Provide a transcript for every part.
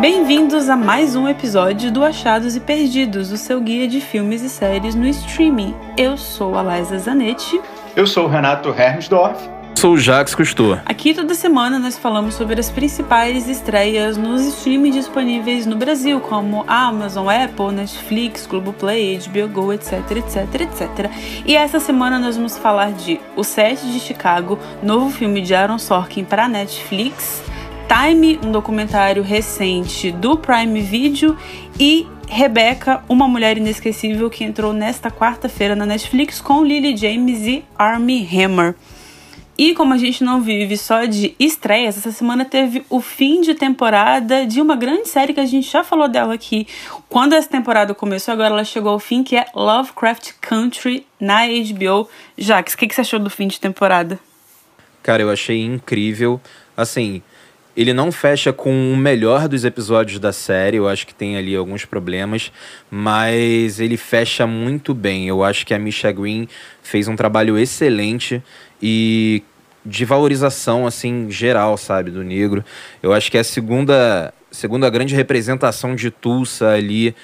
Bem-vindos a mais um episódio do Achados e Perdidos, o seu guia de filmes e séries no streaming. Eu sou a Liza Zanetti. Eu sou o Renato Hermsdorf. Sou o Jax Cousteau. Aqui toda semana nós falamos sobre as principais estreias nos streaming disponíveis no Brasil, como Amazon, Apple, Netflix, Globoplay, HBO Go, etc, etc, etc. E essa semana nós vamos falar de O Sete de Chicago, novo filme de Aaron Sorkin para Netflix, Time, um documentário recente do Prime Video e Rebecca, uma mulher inesquecível que entrou nesta quarta-feira na Netflix com Lily James e Armie Hammer. E como a gente não vive só de estreias, essa semana teve o fim de temporada de uma grande série que a gente já falou dela aqui. Quando essa temporada começou, agora ela chegou ao fim, que é Lovecraft Country na HBO. Jax, o que, que você achou do fim de temporada? Cara, eu achei incrível. Assim, ele não fecha com o melhor dos episódios da série, eu acho que tem ali alguns problemas, mas ele fecha muito bem. Eu acho que a Misha Green fez um trabalho excelente e de valorização assim geral, sabe, do negro. Eu acho que é a segunda segunda grande representação de Tulsa ali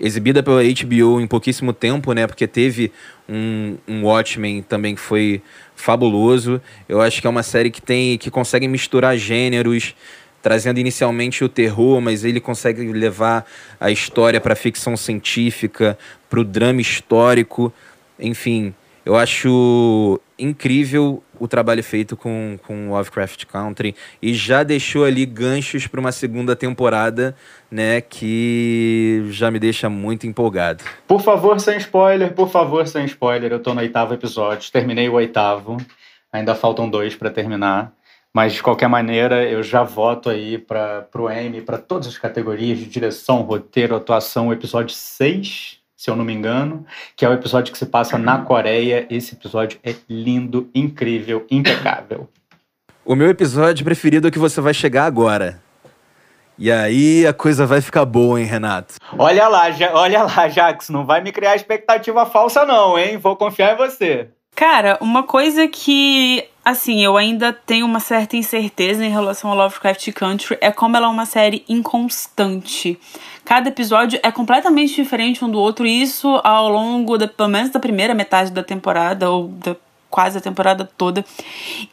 exibida pela HBO em pouquíssimo tempo, né? Porque teve um, um Watchmen também que foi fabuloso. Eu acho que é uma série que tem que consegue misturar gêneros, trazendo inicialmente o terror, mas ele consegue levar a história para ficção científica, para o drama histórico, enfim. Eu acho incrível o trabalho feito com, com Lovecraft Country e já deixou ali ganchos para uma segunda temporada, né, que já me deixa muito empolgado. Por favor, sem spoiler, por favor, sem spoiler. Eu tô no oitavo episódio, terminei o oitavo, ainda faltam dois para terminar. Mas de qualquer maneira, eu já voto aí para o M, para todas as categorias de direção, roteiro, atuação, episódio 6 se eu não me engano, que é o episódio que se passa na Coreia. Esse episódio é lindo, incrível, impecável. O meu episódio preferido é que você vai chegar agora. E aí a coisa vai ficar boa, hein, Renato? Olha lá, ja olha lá, Jax, não vai me criar expectativa falsa não, hein? Vou confiar em você. Cara, uma coisa que, assim, eu ainda tenho uma certa incerteza em relação a Lovecraft Country é como ela é uma série inconstante. Cada episódio é completamente diferente um do outro, e isso ao longo, da, pelo menos da primeira metade da temporada, ou da quase a temporada toda.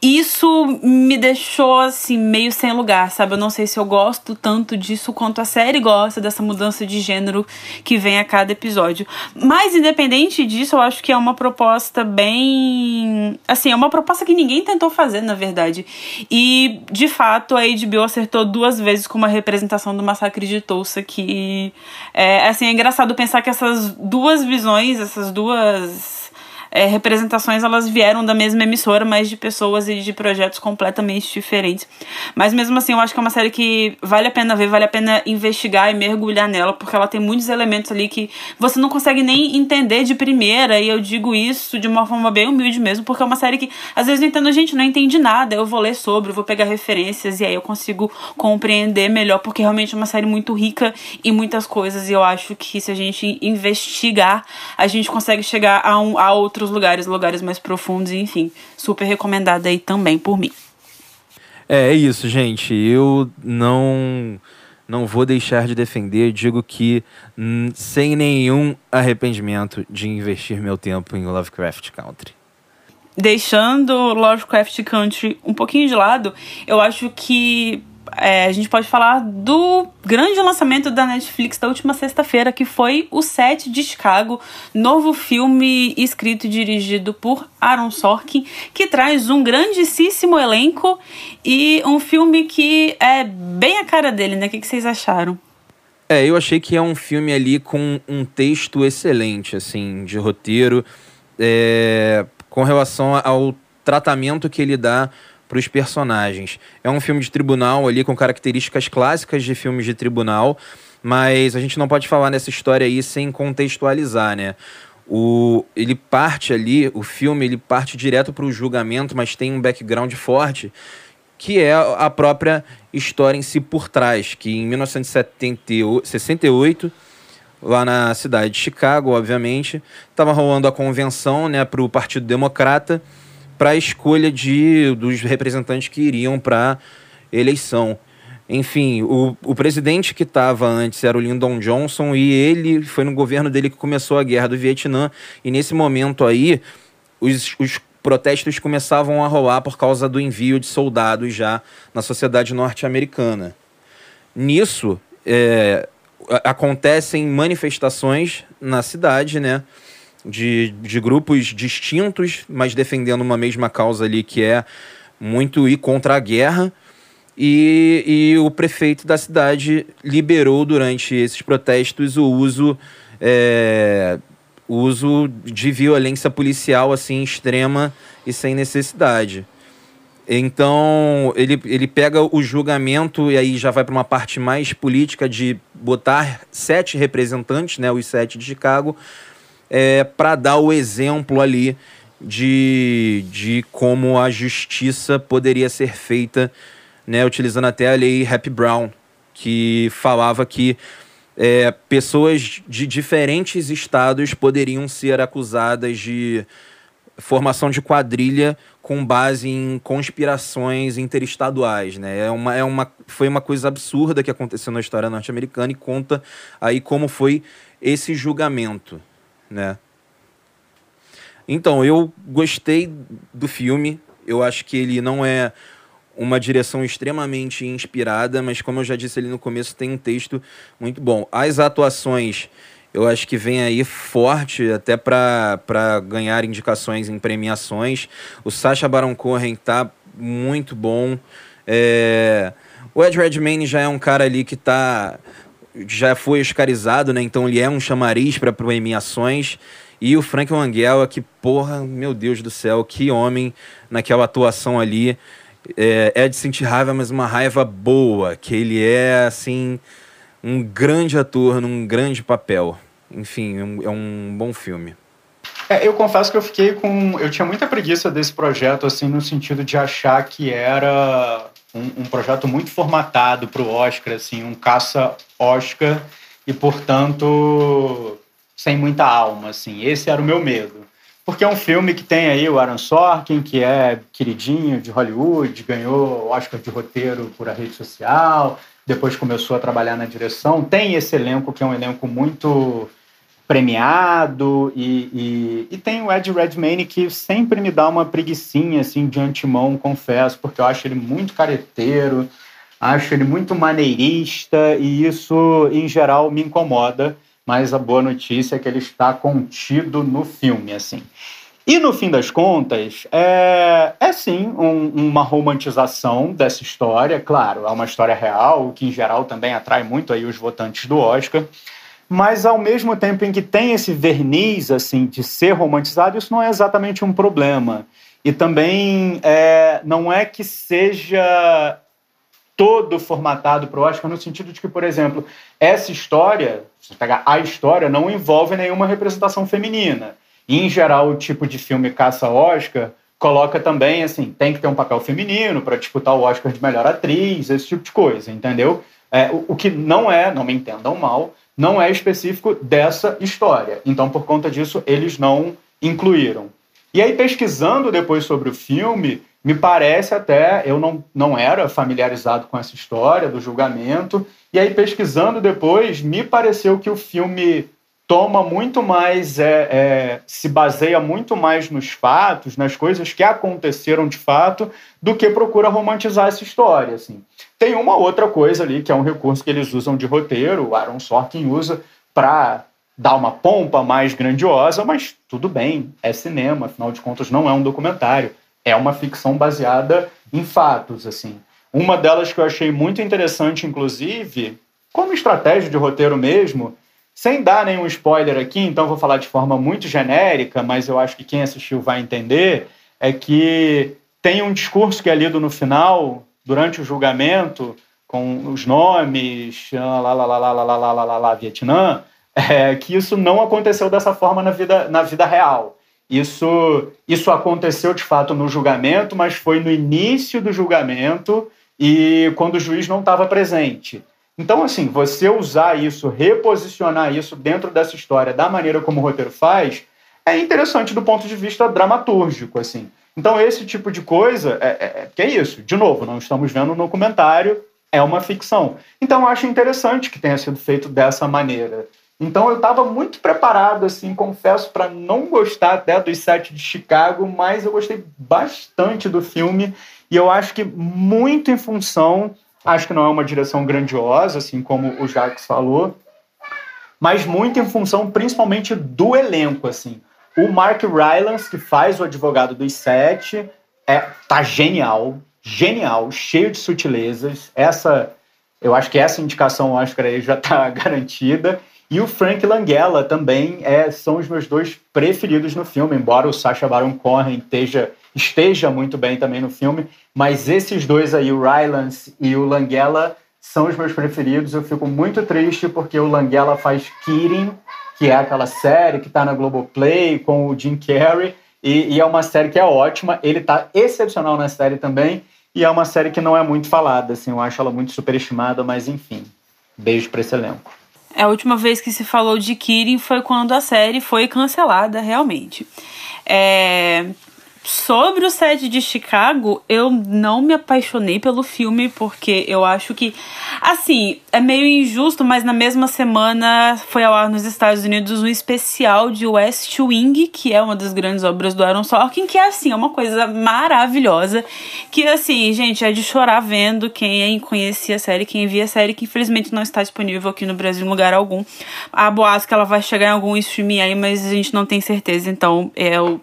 Isso me deixou assim meio sem lugar, sabe? Eu não sei se eu gosto tanto disso quanto a série gosta dessa mudança de gênero que vem a cada episódio. Mas independente disso, eu acho que é uma proposta bem, assim, é uma proposta que ninguém tentou fazer, na verdade. E de fato a HBO acertou duas vezes com uma representação do massacre de Tulsa que é assim, é engraçado pensar que essas duas visões, essas duas é, representações elas vieram da mesma emissora, mas de pessoas e de projetos completamente diferentes. Mas mesmo assim, eu acho que é uma série que vale a pena ver, vale a pena investigar e mergulhar nela, porque ela tem muitos elementos ali que você não consegue nem entender de primeira, e eu digo isso de uma forma bem humilde mesmo, porque é uma série que às vezes eu entendo, gente, não entendi nada, eu vou ler sobre, vou pegar referências e aí eu consigo compreender melhor, porque realmente é uma série muito rica em muitas coisas, e eu acho que se a gente investigar, a gente consegue chegar a, um, a outro outros lugares, lugares mais profundos, enfim. Super recomendada aí também por mim. É, é isso, gente. Eu não não vou deixar de defender. Digo que hum, sem nenhum arrependimento de investir meu tempo em Lovecraft Country. Deixando Lovecraft Country um pouquinho de lado, eu acho que é, a gente pode falar do grande lançamento da Netflix da última sexta-feira, que foi O Sete de Chicago, novo filme escrito e dirigido por Aaron Sorkin, que traz um grandíssimo elenco e um filme que é bem a cara dele, né? O que, que vocês acharam? É, eu achei que é um filme ali com um texto excelente, assim, de roteiro, é, com relação ao tratamento que ele dá para os personagens. É um filme de tribunal ali com características clássicas de filmes de tribunal, mas a gente não pode falar nessa história aí sem contextualizar, né? O, ele parte ali, o filme, ele parte direto para o julgamento, mas tem um background forte, que é a própria história em si por trás, que em 1968, lá na cidade de Chicago, obviamente, estava rolando a convenção né, para o Partido Democrata, para a escolha de, dos representantes que iriam para eleição. enfim, o, o presidente que estava antes era o Lyndon Johnson e ele foi no governo dele que começou a guerra do Vietnã. E nesse momento aí, os, os protestos começavam a rolar por causa do envio de soldados já na sociedade norte-americana. Nisso, é, acontecem manifestações na cidade, né? De, de grupos distintos, mas defendendo uma mesma causa ali, que é muito ir contra a guerra. E, e o prefeito da cidade liberou durante esses protestos o uso, é, uso de violência policial assim extrema e sem necessidade. Então, ele, ele pega o julgamento e aí já vai para uma parte mais política de botar sete representantes, né, os sete de Chicago, é, para dar o exemplo ali de, de como a justiça poderia ser feita né, utilizando até a lei Happy Brown, que falava que é, pessoas de diferentes estados poderiam ser acusadas de formação de quadrilha com base em conspirações interestaduais, né? É uma, é uma, foi uma coisa absurda que aconteceu na história norte-americana e conta aí como foi esse julgamento, né? Então, eu gostei do filme. Eu acho que ele não é uma direção extremamente inspirada, mas como eu já disse ali no começo, tem um texto muito bom. As atuações, eu acho que vem aí forte até para ganhar indicações em premiações. O Sacha Baron Cohen tá muito bom. É... O Ed Redmayne já é um cara ali que tá já foi oscarizado, né? Então ele é um chamariz para premiações. E o Frank Langella, que porra, meu Deus do céu, que homem naquela atuação ali é, é de sentir raiva, mas uma raiva boa, que ele é, assim, um grande ator num grande papel. Enfim, é um, é um bom filme. É, eu confesso que eu fiquei com. Eu tinha muita preguiça desse projeto, assim, no sentido de achar que era um, um projeto muito formatado para o Oscar, assim, um caça-Oscar, e, portanto, sem muita alma, assim. Esse era o meu medo porque é um filme que tem aí o Aaron Sorkin, que é queridinho de Hollywood, ganhou Oscar de roteiro por a rede social, depois começou a trabalhar na direção. Tem esse elenco que é um elenco muito premiado e, e, e tem o Ed Redmayne que sempre me dá uma preguiçinha assim de antemão, confesso, porque eu acho ele muito careteiro, acho ele muito maneirista e isso em geral me incomoda mas a boa notícia é que ele está contido no filme, assim. E no fim das contas, é, é sim um, uma romantização dessa história, claro, é uma história real, que em geral também atrai muito aí os votantes do Oscar, mas ao mesmo tempo em que tem esse verniz assim de ser romantizado, isso não é exatamente um problema. E também é, não é que seja todo formatado para o Oscar, no sentido de que, por exemplo, essa história, se pegar a história, não envolve nenhuma representação feminina. E, em geral, o tipo de filme caça-Oscar coloca também, assim, tem que ter um papel feminino para disputar o Oscar de melhor atriz, esse tipo de coisa, entendeu? É, o, o que não é, não me entendam mal, não é específico dessa história. Então, por conta disso, eles não incluíram. E aí, pesquisando depois sobre o filme, me parece até, eu não, não era familiarizado com essa história do julgamento, e aí pesquisando depois, me pareceu que o filme toma muito mais, é, é, se baseia muito mais nos fatos, nas coisas que aconteceram de fato, do que procura romantizar essa história. Assim. Tem uma outra coisa ali, que é um recurso que eles usam de roteiro, o Aaron Sorkin usa para dar uma pompa mais grandiosa, mas tudo bem, é cinema, afinal de contas não é um documentário é uma ficção baseada em fatos, assim. Uma delas que eu achei muito interessante, inclusive, como estratégia de roteiro mesmo, sem dar nenhum spoiler aqui, então vou falar de forma muito genérica, mas eu acho que quem assistiu vai entender, é que tem um discurso que é lido no final, durante o julgamento, com os nomes, lá, lá, lá, lá, lá, lá, lá, lá, lá, lá Vietnã, é, que isso não aconteceu dessa forma na vida, na vida real. Isso, isso aconteceu de fato no julgamento, mas foi no início do julgamento e quando o juiz não estava presente. Então, assim, você usar isso, reposicionar isso dentro dessa história da maneira como o roteiro faz, é interessante do ponto de vista dramatúrgico, assim. Então, esse tipo de coisa, é, é, é, é isso. De novo, não estamos vendo um documentário, é uma ficção. Então eu acho interessante que tenha sido feito dessa maneira. Então eu estava muito preparado, assim, confesso, para não gostar até dos sete de Chicago, mas eu gostei bastante do filme e eu acho que muito em função, acho que não é uma direção grandiosa, assim como o Jacques falou, mas muito em função principalmente do elenco, assim. O Mark Rylance, que faz o advogado dos sete, é, tá genial, genial, cheio de sutilezas. Essa, eu acho que essa indicação Oscar aí já está garantida. E o Frank Langella também é, são os meus dois preferidos no filme, embora o Sacha Baron Cohen esteja, esteja muito bem também no filme. Mas esses dois aí, o Rylance e o Langella, são os meus preferidos. Eu fico muito triste porque o Langella faz Kidding, que é aquela série que está na Globoplay com o Jim Carrey. E, e, é uma série que é ótima. Ele está excepcional na série também. E é uma série que não é muito falada, assim. Eu acho ela muito superestimada, mas enfim. Beijo para esse elenco. A última vez que se falou de Kirin foi quando a série foi cancelada, realmente. É, Sobre o set de Chicago, eu não me apaixonei pelo filme, porque eu acho que, assim, é meio injusto, mas na mesma semana foi ao ar nos Estados Unidos um especial de West Wing, que é uma das grandes obras do Aaron Sorkin, que é, assim, é uma coisa maravilhosa, que, assim, gente, é de chorar vendo quem conhecia a série, quem via a série, que infelizmente não está disponível aqui no Brasil em lugar algum. A boas que ela vai chegar em algum streaming aí, mas a gente não tem certeza, então eu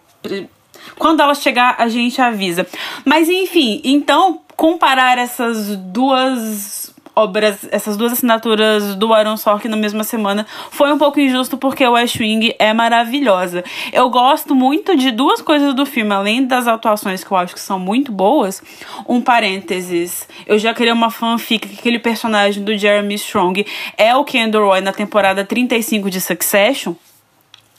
quando ela chegar, a gente avisa. Mas enfim, então comparar essas duas obras, essas duas assinaturas do Aaron Sorkin na mesma semana foi um pouco injusto porque o West Wing é maravilhosa. Eu gosto muito de duas coisas do filme, além das atuações que eu acho que são muito boas. Um parênteses, eu já criei uma fanfic que aquele personagem do Jeremy Strong é o Kendall Roy na temporada 35 de Succession.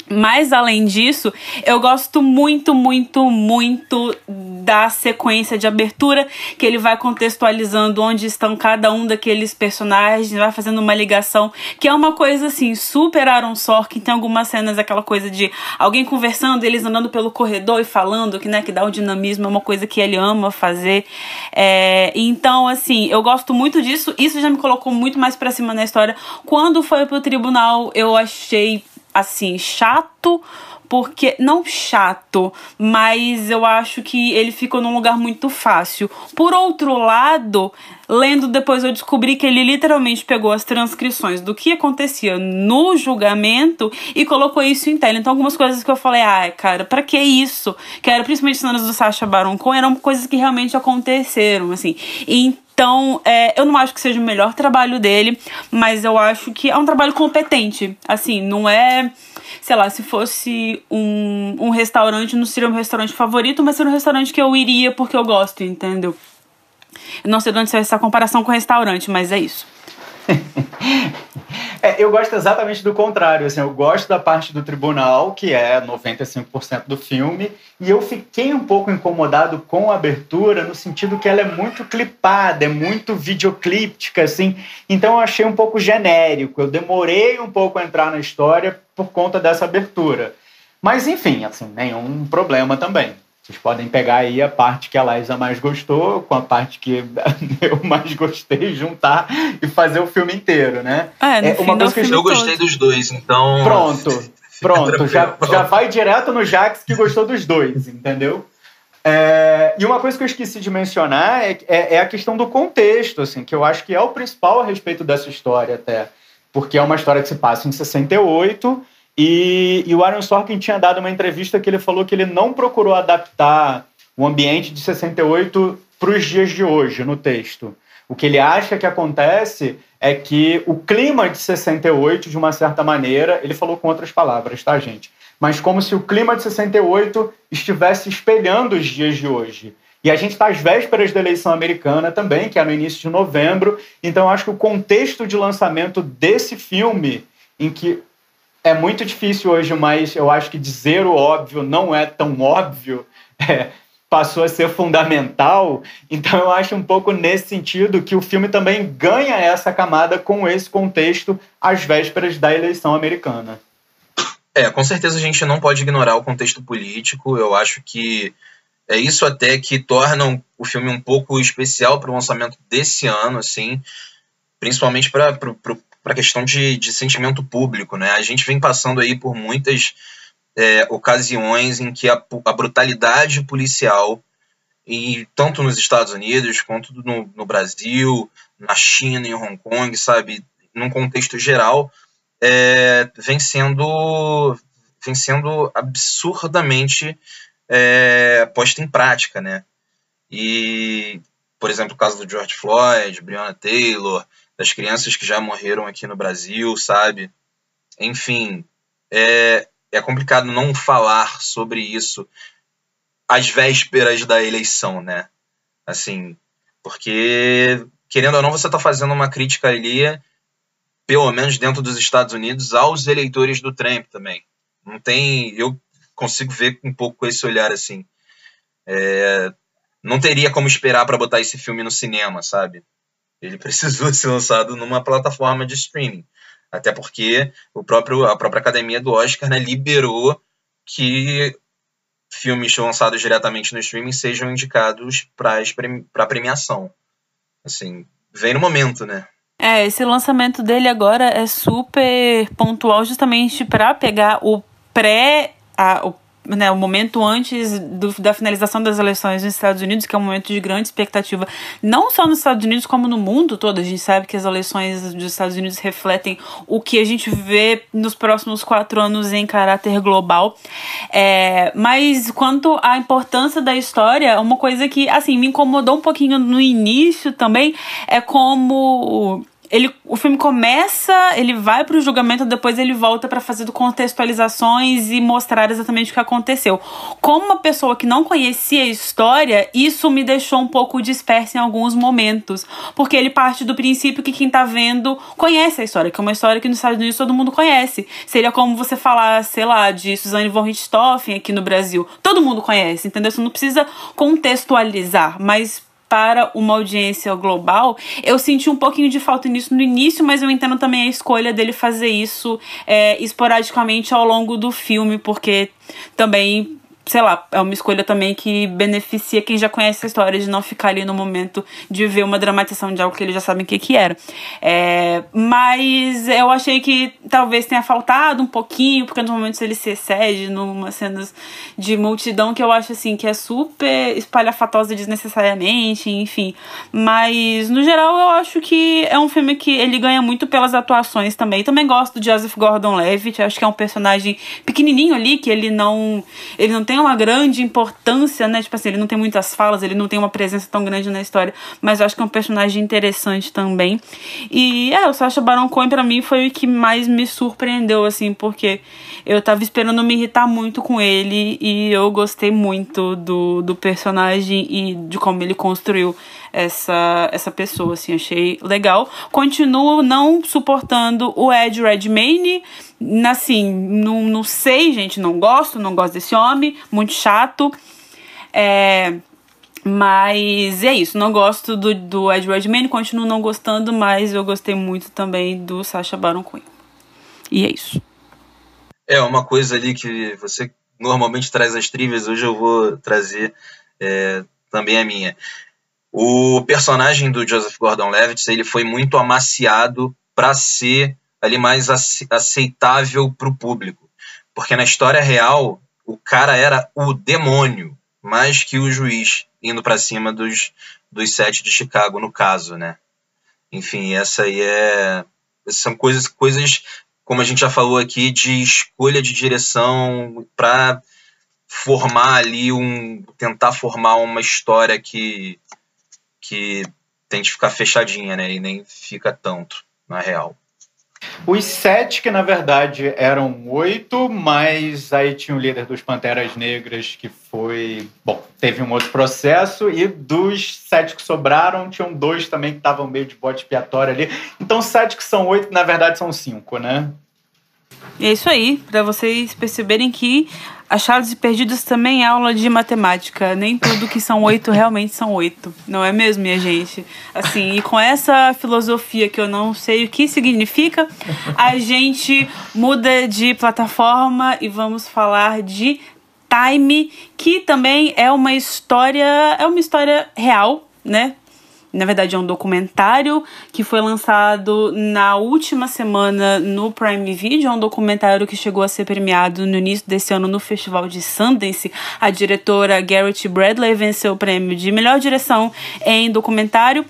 Mas além disso, eu gosto muito, muito, muito da sequência de abertura que ele vai contextualizando onde estão cada um daqueles personagens, vai fazendo uma ligação, que é uma coisa assim, super Aaron Sorkin, tem algumas cenas aquela coisa de alguém conversando, eles andando pelo corredor e falando, que né, que dá um dinamismo, é uma coisa que ele ama fazer. É, então, assim, eu gosto muito disso, isso já me colocou muito mais para cima na história. Quando foi pro tribunal, eu achei assim, chato, porque não chato, mas eu acho que ele ficou num lugar muito fácil. Por outro lado, lendo depois eu descobri que ele literalmente pegou as transcrições do que acontecia no julgamento e colocou isso em tela. Então algumas coisas que eu falei, ai, ah, cara, para que isso? Que era principalmente cenas do Sacha Baron Cohen, eram coisas que realmente aconteceram, assim. Então, é, eu não acho que seja o melhor trabalho dele, mas eu acho que é um trabalho competente. Assim, não é sei lá, se fosse um, um restaurante, não seria meu restaurante favorito, mas seria um restaurante que eu iria porque eu gosto, entendeu? Eu não sei de onde saiu essa comparação com restaurante, mas é isso. é, eu gosto exatamente do contrário. Assim, eu gosto da parte do tribunal, que é 95% do filme, e eu fiquei um pouco incomodado com a abertura, no sentido que ela é muito clipada, é muito videoclíptica, assim. Então eu achei um pouco genérico. Eu demorei um pouco a entrar na história por conta dessa abertura. Mas enfim, assim, nenhum problema também. Vocês podem pegar aí a parte que a Liza mais gostou com a parte que eu mais gostei, juntar e fazer o filme inteiro, né? É, é uma coisa que eu gostei dos dois, então. Pronto, pronto. já, já vai direto no Jax que gostou dos dois, entendeu? É, e uma coisa que eu esqueci de mencionar é, é, é, a questão do contexto, assim, que eu acho que é o principal a respeito dessa história até. Porque é uma história que se passa em 68 e, e o Aaron Sorkin tinha dado uma entrevista que ele falou que ele não procurou adaptar o ambiente de 68 para os dias de hoje no texto. O que ele acha que acontece é que o clima de 68, de uma certa maneira, ele falou com outras palavras, tá, gente? Mas como se o clima de 68 estivesse espelhando os dias de hoje. E a gente está às vésperas da eleição americana também, que é no início de novembro. Então, acho que o contexto de lançamento desse filme, em que é muito difícil hoje, mas eu acho que dizer o óbvio não é tão óbvio. É, passou a ser fundamental. Então eu acho um pouco nesse sentido que o filme também ganha essa camada com esse contexto às vésperas da eleição americana. É, com certeza a gente não pode ignorar o contexto político. Eu acho que É isso até que torna o filme um pouco especial para o lançamento desse ano, assim, principalmente para a questão de, de sentimento público, né? A gente vem passando aí por muitas é, ocasiões em que a, a, brutalidade policial, e tanto nos Estados Unidos quanto no, no Brasil, na China, em Hong Kong, sabe, num contexto geral, é, vem sendo vem sendo absurdamente é, posta em prática, né? E, por exemplo, o caso do George Floyd, Breonna Taylor, das crianças que já morreram aqui no Brasil, sabe? Enfim, é, é complicado não falar sobre isso às vésperas da eleição, né? Assim, porque, querendo ou não, você está fazendo uma crítica ali, pelo menos dentro dos Estados Unidos, aos eleitores do Trump também. Não tem. Eu consigo ver um pouco com esse olhar assim. É, não teria como esperar para botar esse filme no cinema, sabe? Ele precisou ser lançado numa plataforma de streaming. Até porque o próprio, a própria academia do Oscar né, liberou que filmes lançados diretamente no streaming sejam indicados para premiação. Assim, vem no momento, né? É, esse lançamento dele agora é super pontual justamente para pegar o pré a, o né, o momento antes do, da finalização das eleições nos Estados Unidos, que é um momento de grande expectativa, não só nos Estados Unidos, como no mundo todo. A gente sabe que as eleições dos Estados Unidos refletem o que a gente vê nos próximos quatro anos em caráter global. É, mas quanto à importância da história, uma coisa que, assim, me incomodou um pouquinho no início também é como ele, o filme começa, ele vai para o julgamento, depois ele volta para fazer contextualizações e mostrar exatamente o que aconteceu. Como uma pessoa que não conhecia a história, isso me deixou um pouco dispersa em alguns momentos, porque ele parte do princípio que quem está vendo conhece a história, que é uma história que nos Estados Unidos todo mundo conhece. Seria como você falar, sei lá, de Suzanne von Richthofen aqui no Brasil. Todo mundo conhece, entendeu? Você não precisa contextualizar, mas para uma audiência global, eu senti um pouquinho de falta nisso no início, mas eu entendo também a escolha dele fazer isso é, esporadicamente ao longo do filme, porque também sei lá, é uma escolha também que beneficia quem já conhece a história de não ficar ali no momento de ver uma dramatização de algo que eles já sabem o que, que era. É, mas eu achei que talvez tenha faltado um pouquinho, porque no momento ele se excede numa cenas de multidão que eu acho assim que é super espalhafatosa desnecessariamente, enfim. Mas no geral eu acho que é um filme que ele ganha muito pelas atuações também. Também gosto de Joseph Gordon-Levitt, acho que é um personagem pequenininho ali que ele não ele não tem tem uma grande importância, né? Tipo assim, ele não tem muitas falas, ele não tem uma presença tão grande na história, mas eu acho que é um personagem interessante também. E é, o Sacha Baron Cohen para mim foi o que mais me surpreendeu, assim, porque eu tava esperando me irritar muito com ele e eu gostei muito do, do personagem e de como ele construiu essa, essa pessoa, assim, achei legal. Continuo não suportando o Ed Redmayne, assim, não, não sei, gente, não gosto, não gosto desse homem, muito chato. É, mas é isso, não gosto do, do Ed Redmayne, continuo não gostando, mas eu gostei muito também do Sacha Baron Cohen. E é isso. É, uma coisa ali que você normalmente traz as trivias, hoje eu vou trazer é, também a minha. O personagem do Joseph Gordon-Levitt, ele foi muito amaciado para ser ali mais aceitável para o público, porque na história real o cara era o demônio, mais que o juiz indo para cima dos dos sete de Chicago no caso, né? Enfim, essa aí é são coisas coisas como a gente já falou aqui de escolha de direção para formar ali um tentar formar uma história que que tem que ficar fechadinha, né? E nem fica tanto, na real. Os sete, que na verdade eram oito, mas aí tinha o líder dos Panteras Negras que foi. Bom, teve um outro processo, e dos sete que sobraram, tinham dois também que estavam meio de bote expiatório ali. Então, sete que são oito, na verdade são cinco, né? É isso aí, para vocês perceberem que Achados e Perdidos também é aula de matemática. Nem tudo que são oito realmente são oito. Não é mesmo, minha gente? Assim, e com essa filosofia que eu não sei o que significa, a gente muda de plataforma e vamos falar de Time, que também é uma história, é uma história real, né? Na verdade, é um documentário que foi lançado na última semana no Prime Video. É um documentário que chegou a ser premiado no início desse ano no Festival de Sundance. A diretora Garrett Bradley venceu o prêmio de melhor direção em documentário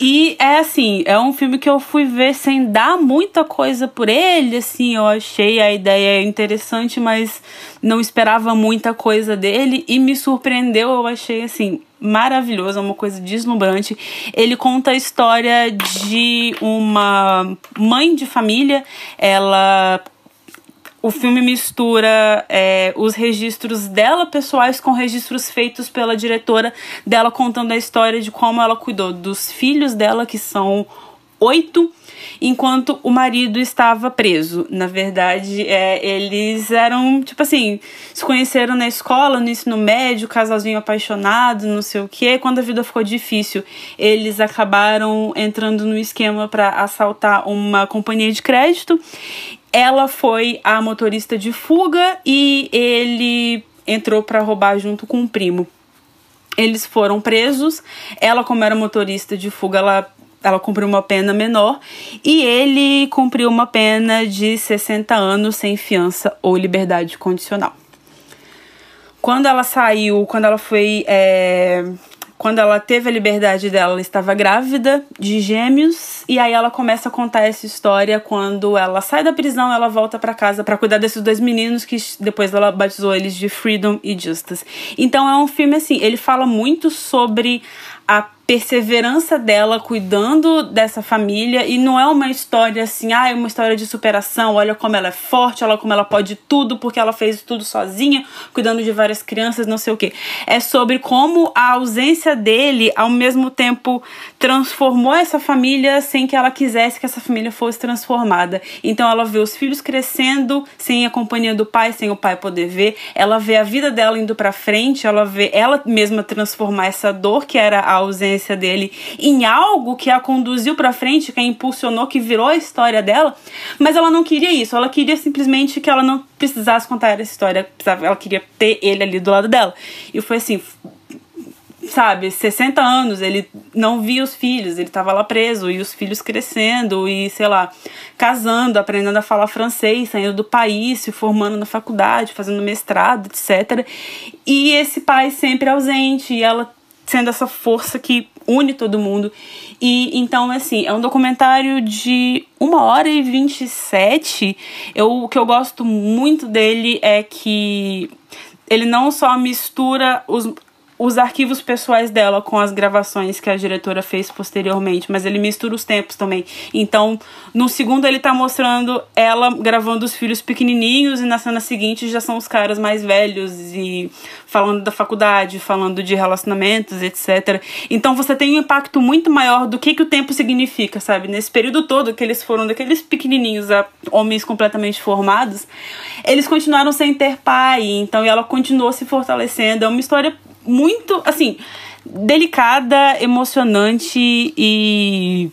e é assim, é um filme que eu fui ver sem dar muita coisa por ele, assim, eu achei a ideia interessante, mas não esperava muita coisa dele e me surpreendeu, eu achei assim maravilhoso, é uma coisa deslumbrante. Ele conta a história de uma mãe de família, ela o filme mistura é, os registros dela pessoais com registros feitos pela diretora dela contando a história de como ela cuidou dos filhos dela, que são oito, enquanto o marido estava preso. Na verdade, é, eles eram, tipo assim, se conheceram na escola, no ensino médio, casalzinho apaixonado, não sei o quê. Quando a vida ficou difícil, eles acabaram entrando no esquema para assaltar uma companhia de crédito ela foi a motorista de fuga e ele entrou para roubar junto com o primo. Eles foram presos. Ela, como era motorista de fuga, ela, ela cumpriu uma pena menor. E ele cumpriu uma pena de 60 anos sem fiança ou liberdade condicional. Quando ela saiu, quando ela foi é, quando ela teve a liberdade dela, ela estava grávida de gêmeos e aí ela começa a contar essa história quando ela sai da prisão, ela volta para casa para cuidar desses dois meninos que depois ela batizou eles de Freedom e Justice. Então é um filme assim, ele fala muito sobre a perseverança dela cuidando dessa família e não é uma história assim, ah, é uma história de superação, olha como ela é forte, olha como ela pode tudo porque ela fez tudo sozinha, cuidando de várias crianças, não sei o que. É sobre como a ausência dele ao mesmo tempo transformou essa família sem que ela quisesse que essa família fosse transformada. Então ela vê os filhos crescendo sem a companhia do pai, sem o pai poder ver, ela vê a vida dela indo para frente, ela vê ela mesma transformar essa dor que era a ausência dele em algo que a conduziu para frente, que a impulsionou, que virou a história dela, mas ela não queria isso, ela queria simplesmente que ela não precisasse contar essa história, ela queria ter ele ali do lado dela. E foi assim, sabe, 60 anos, ele não via os filhos, ele estava lá preso, e os filhos crescendo, e sei lá, casando, aprendendo a falar francês, saindo do país, se formando na faculdade, fazendo mestrado, etc. E esse pai sempre ausente, e ela sendo essa força que une todo mundo. E então, assim, é um documentário de uma hora e 27. Eu, o que eu gosto muito dele é que ele não só mistura os, os arquivos pessoais dela com as gravações que a diretora fez posteriormente, mas ele mistura os tempos também. Então, no segundo ele tá mostrando ela gravando os filhos pequenininhos e na cena seguinte já são os caras mais velhos e falando da faculdade, falando de relacionamentos, etc. Então, você tem um impacto muito maior do que que o tempo significa, sabe? Nesse período todo que eles foram daqueles pequenininhos a homens completamente formados, eles continuaram sem ter pai, então ela continuou se fortalecendo. É uma história muito, assim, delicada, emocionante e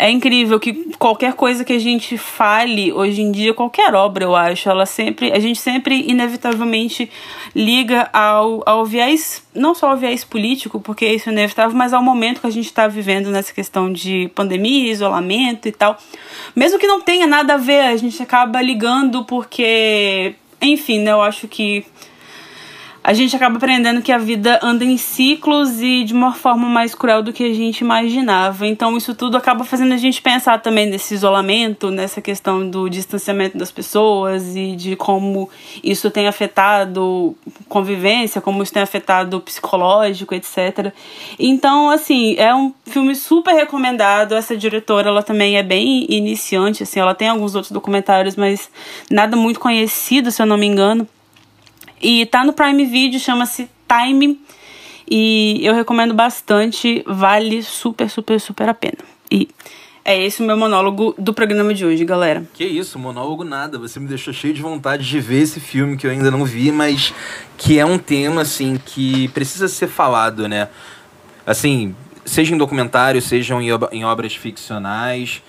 é incrível que qualquer coisa que a gente fale hoje em dia, qualquer obra, eu acho, ela sempre, a gente sempre inevitavelmente liga ao, ao viés, não só ao viés político, porque isso é inevitável, mas ao momento que a gente está vivendo nessa questão de pandemia, isolamento e tal. Mesmo que não tenha nada a ver, a gente acaba ligando porque, enfim, né, eu acho que a gente acaba aprendendo que a vida anda em ciclos e de uma forma mais cruel do que a gente imaginava. Então, isso tudo acaba fazendo a gente pensar também nesse isolamento, nessa questão do distanciamento das pessoas e de como isso tem afetado convivência, como isso tem afetado o psicológico, etc. Então, assim, é um filme super recomendado. Essa diretora, ela também é bem iniciante, assim, ela tem alguns outros documentários, mas nada muito conhecido, se eu não me engano. E tá no Prime Video, chama-se Time. E eu recomendo bastante, vale super, super, super a pena. E é esse o meu monólogo do programa de hoje, galera. Que isso, monólogo nada. Você me deixou cheio de vontade de ver esse filme que eu ainda não vi, mas que é um tema, assim, que precisa ser falado, né? Assim, seja em documentário, seja em, ob em obras ficcionais.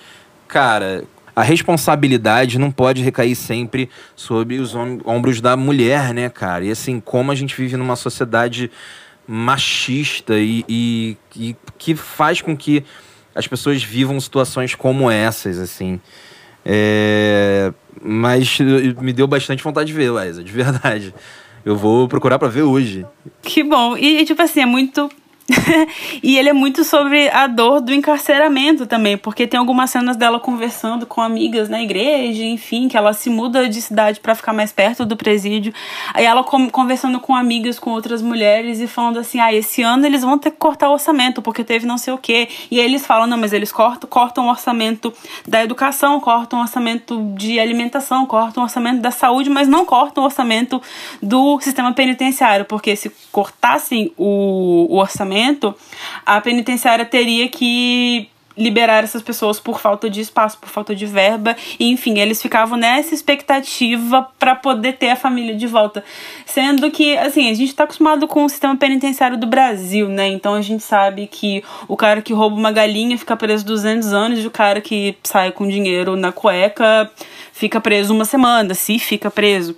Cara, a responsabilidade não pode recair sempre sobre os ombros da mulher, né, cara? E assim, como a gente vive numa sociedade machista e, e, e que faz com que as pessoas vivam situações como essas, assim. É... Mas me deu bastante vontade de ver, Liza, de verdade. Eu vou procurar para ver hoje. Que bom. E, tipo assim, é muito e ele é muito sobre a dor do encarceramento também, porque tem algumas cenas dela conversando com amigas na igreja, enfim, que ela se muda de cidade para ficar mais perto do presídio. Aí ela conversando com amigas, com outras mulheres e falando assim: "Ah, esse ano eles vão ter que cortar o orçamento porque teve não sei o quê". E aí eles falam: "Não, mas eles cortam, cortam o orçamento da educação, cortam o orçamento de alimentação, cortam o orçamento da saúde, mas não cortam o orçamento do sistema penitenciário, porque se cortassem o, o orçamento a penitenciária teria que liberar essas pessoas por falta de espaço, por falta de verba, e enfim, eles ficavam nessa expectativa para poder ter a família de volta. Sendo que, assim, a gente está acostumado com o sistema penitenciário do Brasil, né? Então a gente sabe que o cara que rouba uma galinha fica preso 200 anos e o cara que sai com dinheiro na cueca fica preso uma semana, se fica preso.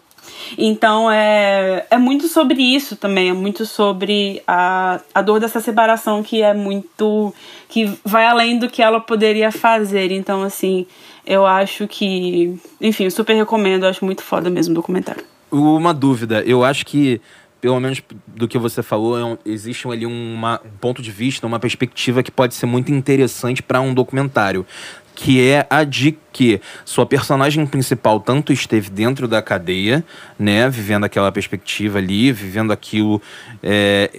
Então é, é muito sobre isso também, é muito sobre a, a dor dessa separação que é muito. que vai além do que ela poderia fazer. Então, assim, eu acho que. Enfim, super recomendo, acho muito foda mesmo o documentário. Uma dúvida, eu acho que pelo menos do que você falou, é existe ali um ponto de vista, uma perspectiva que pode ser muito interessante para um documentário que é a de que sua personagem principal tanto esteve dentro da cadeia, né, vivendo aquela perspectiva ali, vivendo aquilo é,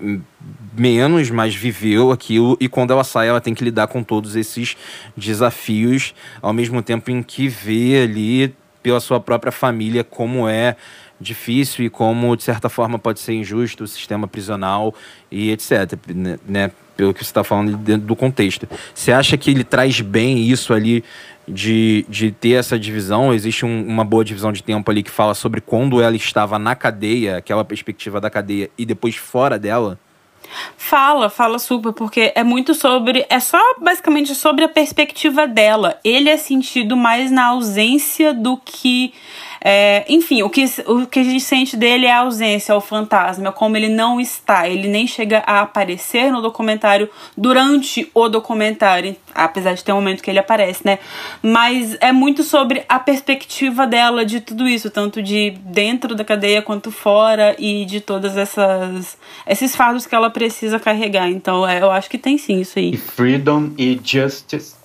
menos, mas viveu aquilo, e quando ela sai, ela tem que lidar com todos esses desafios, ao mesmo tempo em que vê ali pela sua própria família como é difícil e como, de certa forma, pode ser injusto o sistema prisional e etc. Né? Pelo que você está falando dentro do contexto. Você acha que ele traz bem isso ali de, de ter essa divisão? Existe um, uma boa divisão de tempo ali que fala sobre quando ela estava na cadeia, aquela perspectiva da cadeia, e depois fora dela? Fala, fala super, porque é muito sobre. É só basicamente sobre a perspectiva dela. Ele é sentido mais na ausência do que é, enfim, o que, o que a gente sente dele é a ausência, é o fantasma, é como ele não está. Ele nem chega a aparecer no documentário durante o documentário, apesar de ter um momento que ele aparece, né? Mas é muito sobre a perspectiva dela de tudo isso, tanto de dentro da cadeia quanto fora e de todas essas esses fardos que ela precisa carregar. Então, é, eu acho que tem sim isso aí. E freedom e justice.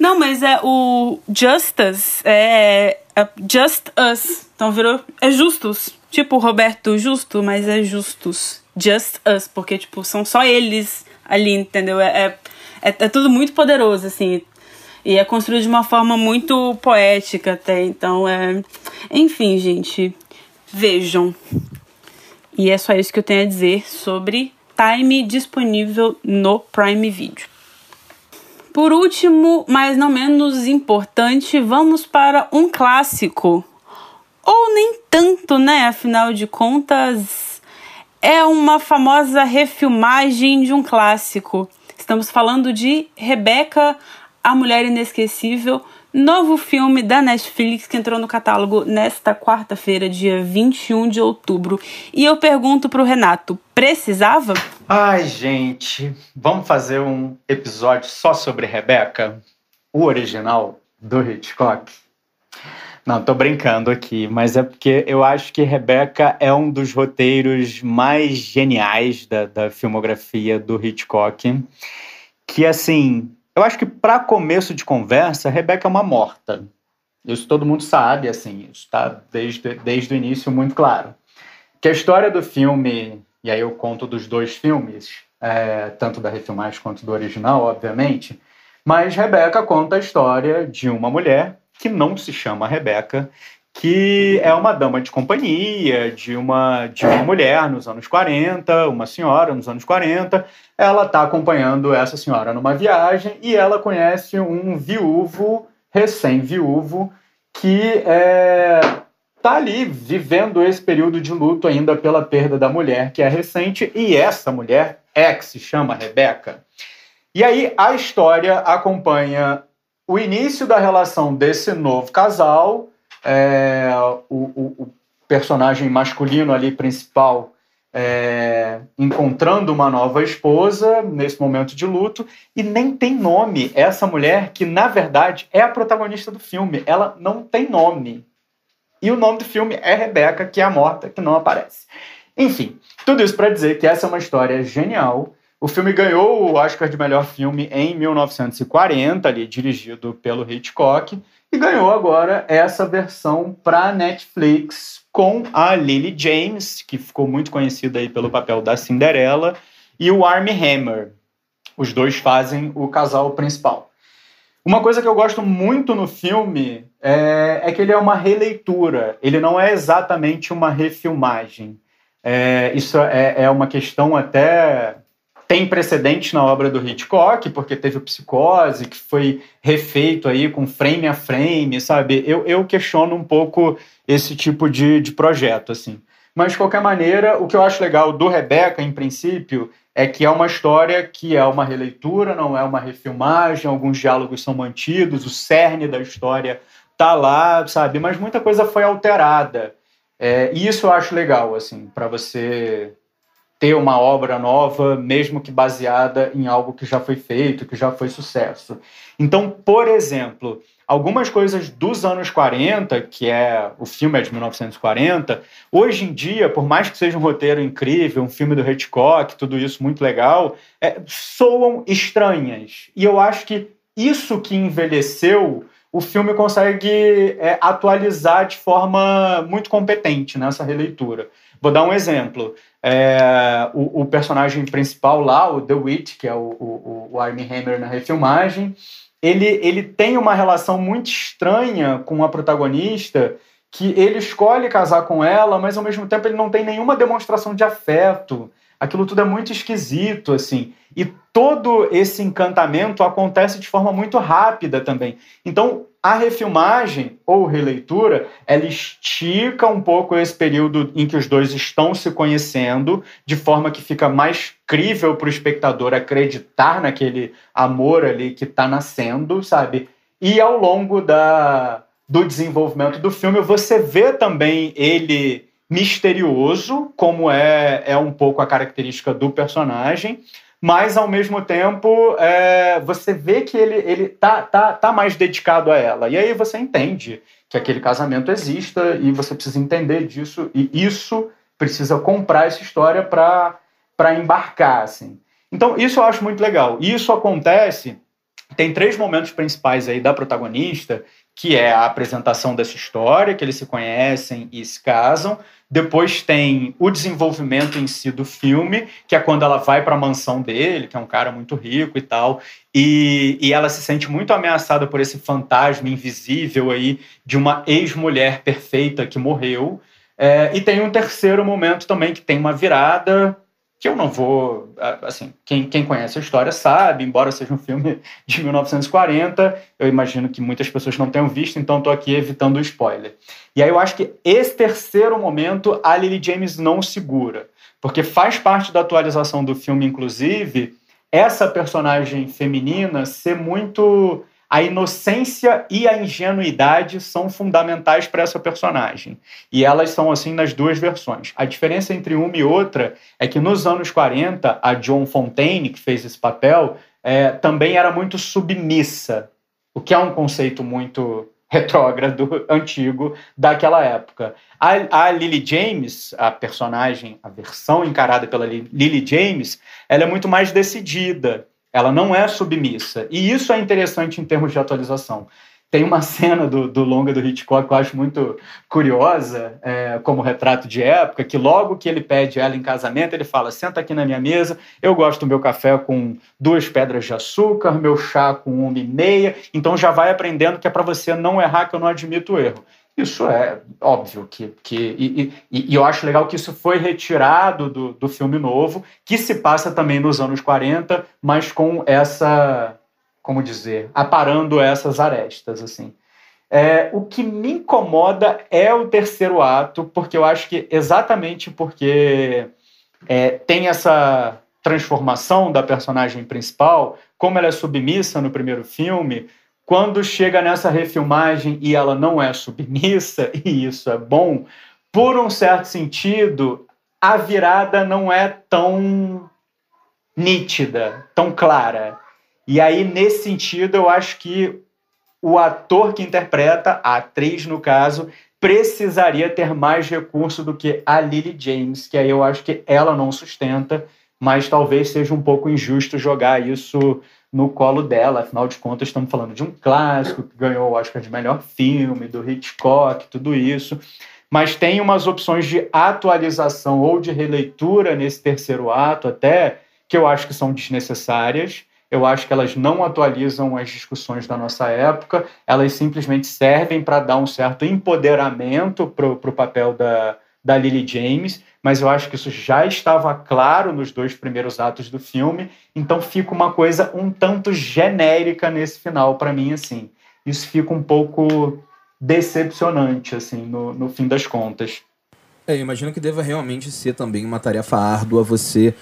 Não, mas é o Justice é é just Us. Então virou. É Justus. Tipo Roberto Justo, mas é Justus. Just Us. Porque, tipo, são só eles ali, entendeu? É, é, é, é tudo muito poderoso, assim. E é construído de uma forma muito poética até. Então é. Enfim, gente. Vejam. E é só isso que eu tenho a dizer sobre Time disponível no Prime Video. Por último, mas não menos importante, vamos para um clássico. Ou nem tanto, né? Afinal de contas, é uma famosa refilmagem de um clássico. Estamos falando de Rebeca, a Mulher Inesquecível, Novo filme da Netflix que entrou no catálogo nesta quarta-feira, dia 21 de outubro. E eu pergunto pro Renato, precisava? Ai, gente, vamos fazer um episódio só sobre Rebeca? O original do Hitchcock? Não, tô brincando aqui, mas é porque eu acho que Rebeca é um dos roteiros mais geniais da, da filmografia do Hitchcock. Que, assim, eu acho que para começo de conversa, Rebeca é uma morta. Isso todo mundo sabe, assim, está desde, desde o início muito claro. Que a história do filme, e aí eu conto dos dois filmes, é, tanto da refilmagem quanto do original, obviamente, mas Rebeca conta a história de uma mulher que não se chama Rebeca, que é uma dama de companhia de uma, de uma mulher nos anos 40, uma senhora nos anos 40. Ela está acompanhando essa senhora numa viagem e ela conhece um viúvo, recém-viúvo, que é, tá ali vivendo esse período de luto ainda pela perda da mulher, que é recente, e essa mulher é que se chama Rebeca. E aí a história acompanha o início da relação desse novo casal, é, o, o, o, personagem masculino ali principal é, encontrando uma nova esposa nesse momento de luto e nem tem nome essa mulher que na verdade é a protagonista do filme. Ela não tem nome. E o nome do filme é Rebeca, que é a morta, que não aparece. Enfim, tudo isso para dizer que essa é uma história genial. O filme ganhou o Oscar de melhor filme em 1940, ali dirigido pelo Hitchcock, e ganhou agora essa versão para Netflix com a Lily James, que ficou muito conhecida aí pelo papel da Cinderela, e o Armie Hammer. Os dois fazem o casal principal. Uma coisa que eu gosto muito no filme é, é que ele é uma releitura, ele não é exatamente uma refilmagem. É, isso é, é uma questão até tem precedente na obra do Hitchcock, porque teve o Psicose, que foi refeito aí com frame a frame, sabe? Eu, eu questiono um pouco esse tipo de, de projeto, assim. Mas, de qualquer maneira, o que eu acho legal do Rebeca, em princípio, é que é uma história que é uma releitura, não é uma refilmagem, alguns diálogos são mantidos, o cerne da história tá lá, sabe? Mas muita coisa foi alterada. É, e isso eu acho legal, assim, para você ter uma obra nova, mesmo que baseada em algo que já foi feito, que já foi sucesso. Então, por exemplo, algumas coisas dos anos 40, que é o filme é de 1940, hoje em dia, por mais que seja um roteiro incrível, um filme do Hitchcock, tudo isso muito legal, é, soam estranhas. E eu acho que isso que envelheceu o filme consegue é, atualizar de forma muito competente nessa releitura. Vou dar um exemplo. É, o, o, personagem principal lá, o The Witch, que é o, o, o Armie Hammer na refilmagem, ele, ele tem uma relação muito estranha com a protagonista, que ele escolhe casar com ela, mas ao mesmo tempo ele não tem nenhuma demonstração de afeto. Aquilo tudo é muito esquisito, assim. E todo esse encantamento acontece de forma muito rápida também. Então, a refilmagem ou releitura, ela estica um pouco esse período em que os dois estão se conhecendo, de forma que fica mais crível para o espectador acreditar naquele amor ali que está nascendo, sabe? E ao longo da, do desenvolvimento do filme, você vê também ele misterioso, como é, é um pouco a característica do personagem, mas ao mesmo tempo é, você vê que ele, ele tá, tá, tá mais dedicado a ela. E aí você entende que aquele casamento exista e você precisa entender disso, e isso precisa comprar essa história para embarcar. Assim. Então, isso eu acho muito legal. Isso acontece. Tem três momentos principais aí da protagonista, que é a apresentação dessa história, que eles se conhecem e se casam. Depois tem o desenvolvimento em si do filme, que é quando ela vai para a mansão dele, que é um cara muito rico e tal, e, e ela se sente muito ameaçada por esse fantasma invisível aí de uma ex-mulher perfeita que morreu. É, e tem um terceiro momento também que tem uma virada que eu não vou, assim, quem, quem conhece a história sabe, embora seja um filme de 1940, eu imagino que muitas pessoas não tenham visto, então estou aqui evitando o spoiler. E aí eu acho que esse terceiro momento a Lily James não segura, porque faz parte da atualização do filme, inclusive, essa personagem feminina ser muito a inocência e a ingenuidade são fundamentais para essa personagem. E elas são assim nas duas versões. A diferença entre uma e outra é que nos anos 40, a John Fontaine, que fez esse papel, é, também era muito submissa, o que é um conceito muito retrógrado, antigo daquela época. A, a, Lily James, a personagem, a versão encarada pela Lily James, ela é muito mais decidida ela não é submissa. E isso é interessante em termos de atualização. Tem uma cena do, do longa do Hitchcock que eu acho muito curiosa, é, como retrato de época, que logo que ele pede ela em casamento, ele fala: senta aqui na minha mesa, eu gosto do meu café com duas pedras de açúcar, meu chá com uma e meia, então já vai aprendendo que é para você não errar, que eu não admito o erro. Isso é óbvio que. que e, e, e, eu acho legal que isso foi retirado do, do filme novo, que se passa também nos anos 40, mas com essa. Como dizer? Aparando essas arestas, assim. É, o que me incomoda é o terceiro ato, porque eu acho que exatamente porque é, tem essa transformação da personagem principal, como ela é submissa no primeiro filme, quando chega nessa refilmagem e ela não é submissa, e isso é bom, por um certo sentido, a virada não é tão nítida, tão clara. E aí, nesse sentido, eu acho que o ator que interpreta, a atriz no caso, precisaria ter mais recurso do que a Lily James, que aí eu acho que ela não sustenta, mas talvez seja um pouco injusto jogar isso no colo dela. Afinal de contas, estamos falando de um clássico que ganhou o Oscar de melhor filme, do Hitchcock, tudo isso. Mas tem umas opções de atualização ou de releitura nesse terceiro ato, até que eu acho que são desnecessárias. Eu acho que elas não atualizam as discussões da nossa época, elas simplesmente servem para dar um certo empoderamento para o papel da, da Lily James, mas eu acho que isso já estava claro nos dois primeiros atos do filme, então fica uma coisa um tanto genérica nesse final para mim, assim. Isso fica um pouco decepcionante, assim, no, no fim das contas. É, imagino que deva realmente ser também uma tarefa árdua você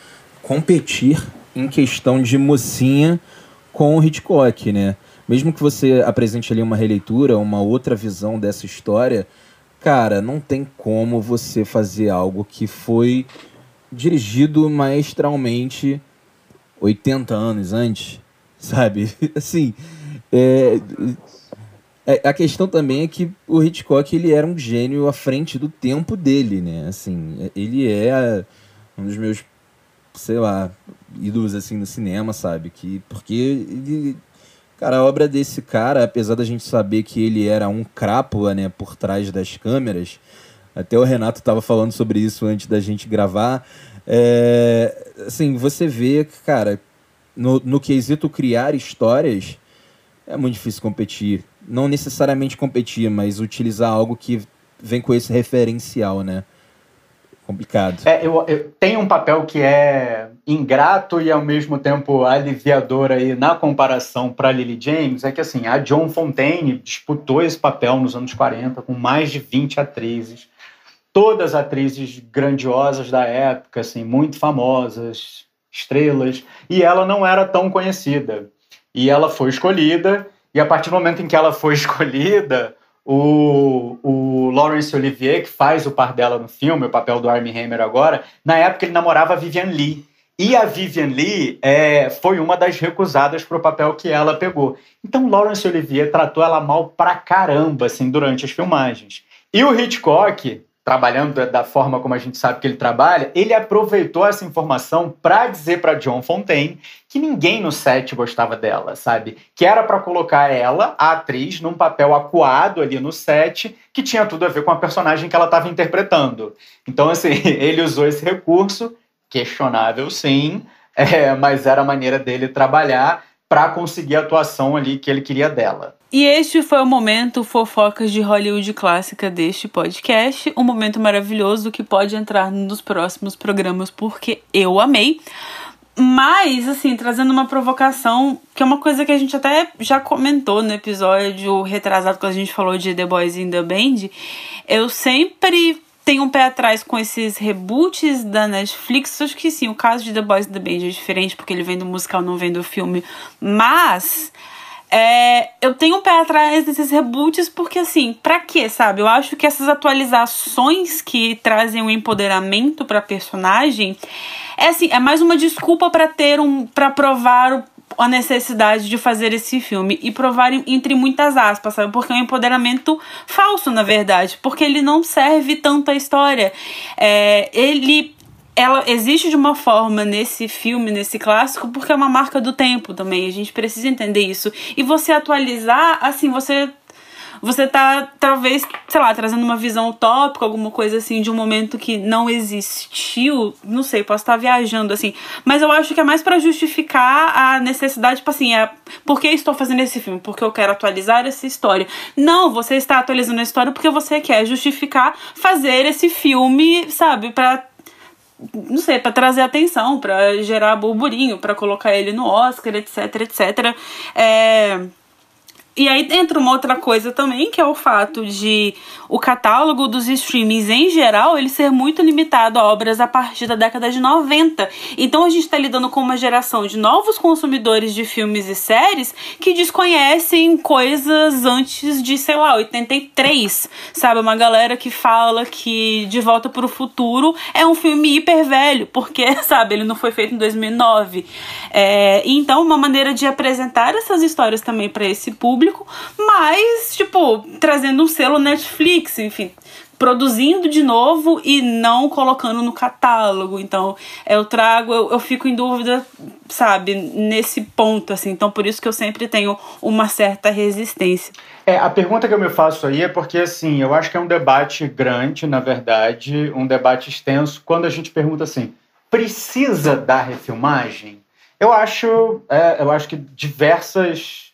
competir em questão de mocinha com o Hitchcock, né? Mesmo que você apresente ali uma releitura, uma outra visão dessa história, cara, não tem como você fazer algo que foi dirigido maestralmente 80 anos antes, sabe? Assim, é, é, a questão também é que o Hitchcock ele era um gênio à frente do tempo dele, né? Assim, ele é um dos meus sei lá, ídolos assim no cinema, sabe? Que, porque ele. Cara, a obra desse cara, apesar da gente saber que ele era um crápula, né, por trás das câmeras, até o Renato estava falando sobre isso antes da gente gravar. É, assim, você vê que, cara, no, no quesito criar histórias, é muito difícil competir. Não necessariamente competir, mas utilizar algo que vem com esse referencial, né? complicado. É, eu, eu tem um papel que é ingrato e ao mesmo tempo aliviador aí na comparação para Lily James, é que assim, a John Fontaine disputou esse papel nos anos 40 com mais de 20 atrizes, todas atrizes grandiosas da época, assim, muito famosas, estrelas, e ela não era tão conhecida. E ela foi escolhida, e a partir do momento em que ela foi escolhida, o, o Laurence Olivier, que faz o par dela no filme, o papel do Armie Hammer agora, na época ele namorava a Vivian Lee. E a Vivian Lee é, foi uma das recusadas para o papel que ela pegou. Então Laurence Olivier tratou ela mal pra caramba, assim, durante as filmagens. E o Hitchcock, trabalhando da forma como a gente sabe que ele trabalha, ele aproveitou essa informação para dizer para John Fontaine que ninguém no set gostava dela, sabe? Que era para colocar ela, a atriz, num papel acuado ali no set, que tinha tudo a ver com a personagem que ela estava interpretando. Então, assim, ele usou esse recurso, questionável sim, é, mas era a maneira dele trabalhar para conseguir a atuação ali que ele queria dela. E este foi o momento fofocas de Hollywood clássica deste podcast, um momento maravilhoso que pode entrar nos próximos programas porque eu amei. Mas, assim, trazendo uma provocação, que é uma coisa que a gente até já comentou no episódio retrasado quando a gente falou de The Boys in the Band, eu sempre tenho um pé atrás com esses reboots da Netflix. Acho que sim, o caso de The Boys in the Band é diferente porque ele vem do musical, não vem do filme. Mas é, eu tenho um pé atrás desses reboots porque, assim, pra quê, sabe? Eu acho que essas atualizações que trazem um empoderamento pra personagem é assim, é mais uma desculpa para ter um. para provar a necessidade de fazer esse filme e provar entre muitas aspas, sabe? Porque é um empoderamento falso, na verdade, porque ele não serve tanto à história. É, ele ela existe de uma forma nesse filme, nesse clássico, porque é uma marca do tempo também. A gente precisa entender isso. E você atualizar, assim, você você tá talvez, sei lá, trazendo uma visão utópica, alguma coisa assim de um momento que não existiu, não sei, posso estar viajando assim, mas eu acho que é mais para justificar a necessidade, tipo assim, é, por que estou fazendo esse filme? Porque eu quero atualizar essa história. Não, você está atualizando a história porque você quer justificar fazer esse filme, sabe, para não sei, para trazer atenção, para gerar burburinho, para colocar ele no Oscar, etc, etc. É... E aí entra uma outra coisa também, que é o fato de o catálogo dos streamings em geral, ele ser muito limitado a obras a partir da década de 90. Então a gente está lidando com uma geração de novos consumidores de filmes e séries que desconhecem coisas antes de, sei lá, 83. Sabe, uma galera que fala que De Volta para o Futuro é um filme hiper velho, porque, sabe, ele não foi feito em 2009. É, então, uma maneira de apresentar essas histórias também para esse público público, mas, tipo, trazendo um selo Netflix, enfim, produzindo de novo e não colocando no catálogo. Então, eu trago, eu, eu fico em dúvida, sabe, nesse ponto, assim. Então, por isso que eu sempre tenho uma certa resistência. É, a pergunta que eu me faço aí é porque, assim, eu acho que é um debate grande, na verdade, um debate extenso, quando a gente pergunta assim, precisa da refilmagem? Eu acho, é, eu acho que diversas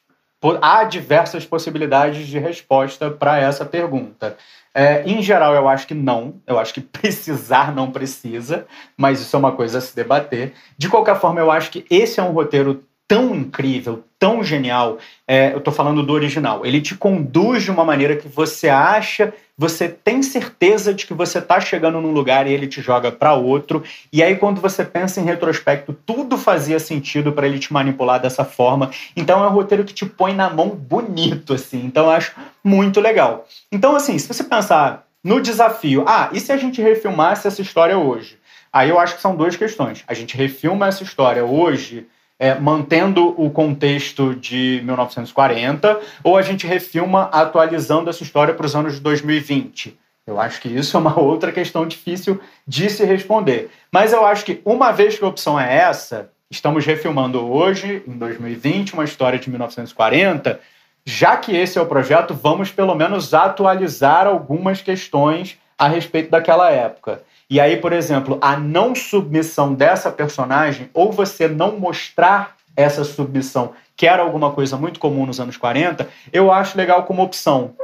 há diversas possibilidades de resposta para essa pergunta. É, em geral, eu acho que não. Eu acho que precisar não precisa, mas isso é uma coisa a se debater. De qualquer forma, eu acho que esse é um roteiro tão incrível, tão genial. É, eu estou falando do original. Ele te conduz de uma maneira que você acha, você tem certeza de que você está chegando num lugar e ele te joga para outro. E aí, quando você pensa em retrospecto, tudo fazia sentido para ele te manipular dessa forma. Então, é um roteiro que te põe na mão bonito, assim. Então, eu acho muito legal. Então, assim, se você pensar no desafio, ah, e se a gente refilmasse essa história hoje? Aí eu acho que são duas questões. A gente refilma essa história hoje é, mantendo o contexto de 1940, ou a gente refilma atualizando essa história para os anos de 2020? Eu acho que isso é uma outra questão difícil de se responder. Mas eu acho que, uma vez que a opção é essa, estamos refilmando hoje, em 2020, uma história de 1940. Já que esse é o projeto, vamos pelo menos atualizar algumas questões a respeito daquela época. E aí, por exemplo, a não submissão dessa personagem, ou você não mostrar essa submissão, que era alguma coisa muito comum nos anos 40, eu acho legal como opção.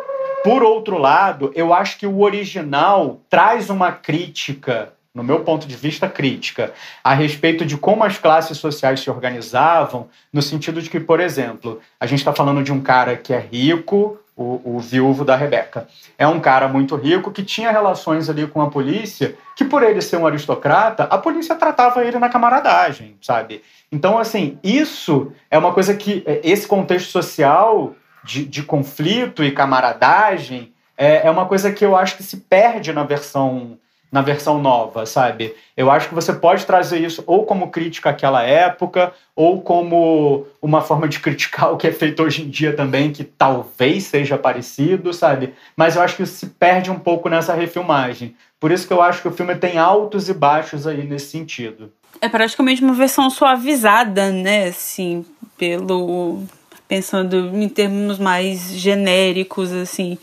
Por outro lado, eu acho que o original traz uma crítica, no meu ponto de vista, crítica, a respeito de como as classes sociais se organizavam, no sentido de que, por exemplo, a gente está falando de um cara que é rico, o, o viúvo da Rebeca. É um cara muito rico que tinha relações ali com a polícia, que por ele ser um aristocrata, a polícia tratava ele na camaradagem, sabe? Então, assim, isso é uma coisa que é, esse contexto social de, de conflito e camaradagem é, é uma coisa que eu acho que se perde na versão na versão nova, sabe? Eu acho que você pode trazer isso ou como crítica àquela época, ou como uma forma de criticar o que é feito hoje em dia também, que talvez seja parecido, sabe? Mas eu acho que isso se perde um pouco nessa refilmagem. Por isso que eu acho que o filme tem altos e baixos aí nesse sentido. É praticamente uma versão suavizada, né? Assim, pelo. Pensando em termos mais genéricos, assim.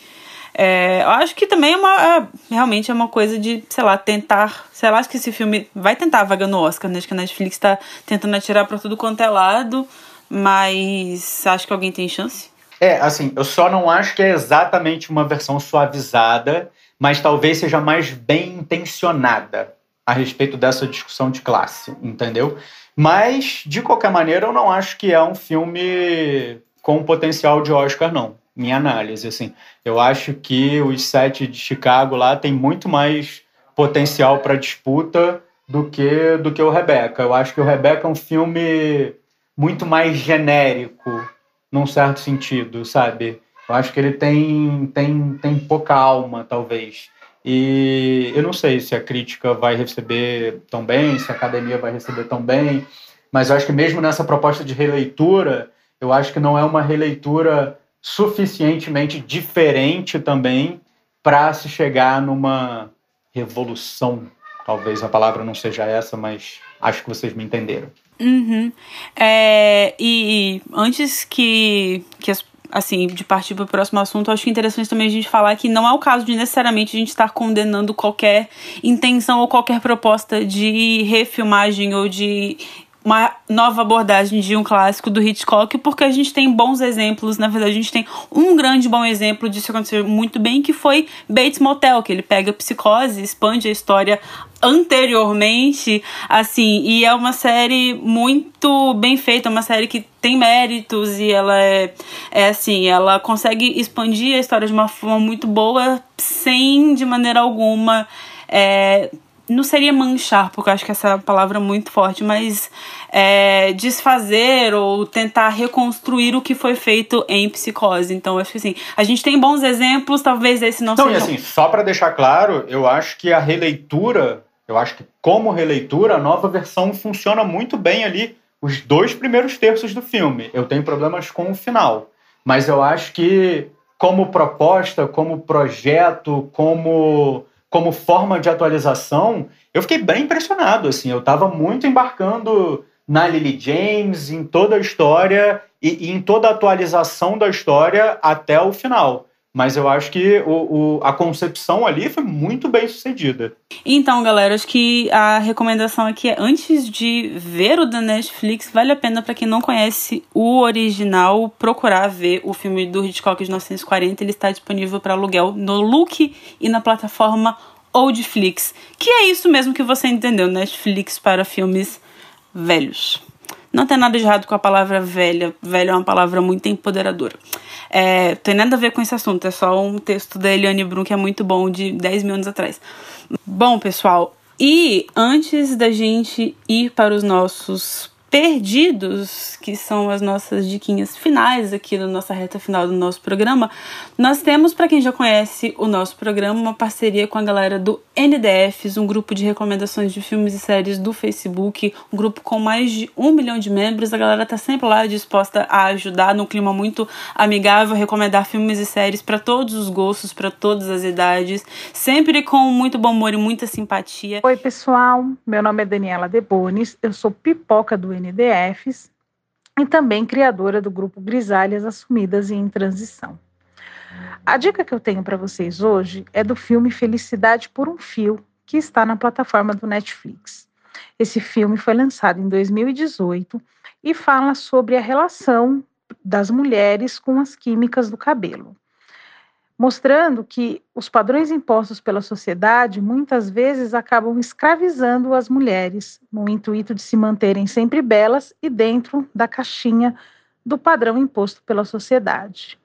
É, eu acho que também é uma. É, realmente é uma coisa de, sei lá, tentar. Sei lá, acho que esse filme vai tentar a vaga no Oscar, né? Acho que a Netflix tá tentando atirar pra tudo quanto é lado, mas acho que alguém tem chance. É, assim, eu só não acho que é exatamente uma versão suavizada, mas talvez seja mais bem intencionada a respeito dessa discussão de classe, entendeu? Mas, de qualquer maneira, eu não acho que é um filme com potencial de Oscar, não minha análise. Assim, eu acho que os sete de Chicago lá tem muito mais potencial para disputa do que do que o Rebeca. Eu acho que o Rebeca é um filme muito mais genérico, num certo sentido, sabe? Eu acho que ele tem, tem, tem pouca alma, talvez. E eu não sei se a crítica vai receber tão bem, se a academia vai receber tão bem, mas eu acho que mesmo nessa proposta de releitura, eu acho que não é uma releitura suficientemente diferente também para se chegar numa revolução. Talvez a palavra não seja essa, mas acho que vocês me entenderam. Uhum. É, e, antes que, que as, assim, de partir para o próximo assunto, acho que interessante também a gente falar que não é o caso de necessariamente a gente estar condenando qualquer intenção ou qualquer proposta de refilmagem ou de uma nova abordagem de um clássico do Hitchcock, porque a gente tem bons exemplos, na verdade a gente tem um grande bom exemplo disso acontecer muito bem, que foi Bates Motel, que ele pega psicose, expande a história anteriormente, assim, e é uma série muito bem feita, uma série que tem méritos e ela é, é assim, ela consegue expandir a história de uma forma muito boa, sem de maneira alguma é, não seria manchar, porque eu acho que essa é palavra é muito forte, mas é, desfazer ou tentar reconstruir o que foi feito em psicose. Então, acho que assim, a gente tem bons exemplos, talvez esse não, não seja. E assim, só para deixar claro, eu acho que a releitura, eu acho que como releitura, a nova versão funciona muito bem ali os dois primeiros terços do filme. Eu tenho problemas com o final, mas eu acho que como proposta, como projeto, como como forma de atualização, eu fiquei bem impressionado. Assim, eu estava muito embarcando na Lily James, em toda a história e, e, em toda a atualização da história até o final. Mas eu acho que o, o, a concepção ali foi muito bem sucedida. Então, galera, acho que a recomendação aqui é antes de ver o da Netflix, vale a pena para quem não conhece o original procurar ver o filme do Hitchcock de 1940. Ele está disponível para aluguel no Look e na plataforma Oldflix, que é isso mesmo que você entendeu, Netflix para filmes velhos. Não tem nada de errado com a palavra velha. Velha é uma palavra muito empoderadora. É, tem nada a ver com esse assunto, é só um texto da Eliane Brum que é muito bom, de 10 mil anos atrás. Bom, pessoal, e antes da gente ir para os nossos perdidos, que são as nossas diquinhas finais aqui na nossa reta final do nosso programa, nós temos, para quem já conhece o nosso programa, uma parceria com a galera do NDFs, um grupo de recomendações de filmes e séries do Facebook, um grupo com mais de um milhão de membros. A galera tá sempre lá disposta a ajudar, num clima muito amigável, recomendar filmes e séries para todos os gostos, para todas as idades, sempre com muito bom humor e muita simpatia. Oi, pessoal, meu nome é Daniela Debonis, eu sou pipoca do NDFs e também criadora do grupo Grisalhas Assumidas e em Transição. A dica que eu tenho para vocês hoje é do filme Felicidade por um Fio, que está na plataforma do Netflix. Esse filme foi lançado em 2018 e fala sobre a relação das mulheres com as químicas do cabelo mostrando que os padrões impostos pela sociedade muitas vezes acabam escravizando as mulheres, no intuito de se manterem sempre belas e dentro da caixinha do padrão imposto pela sociedade.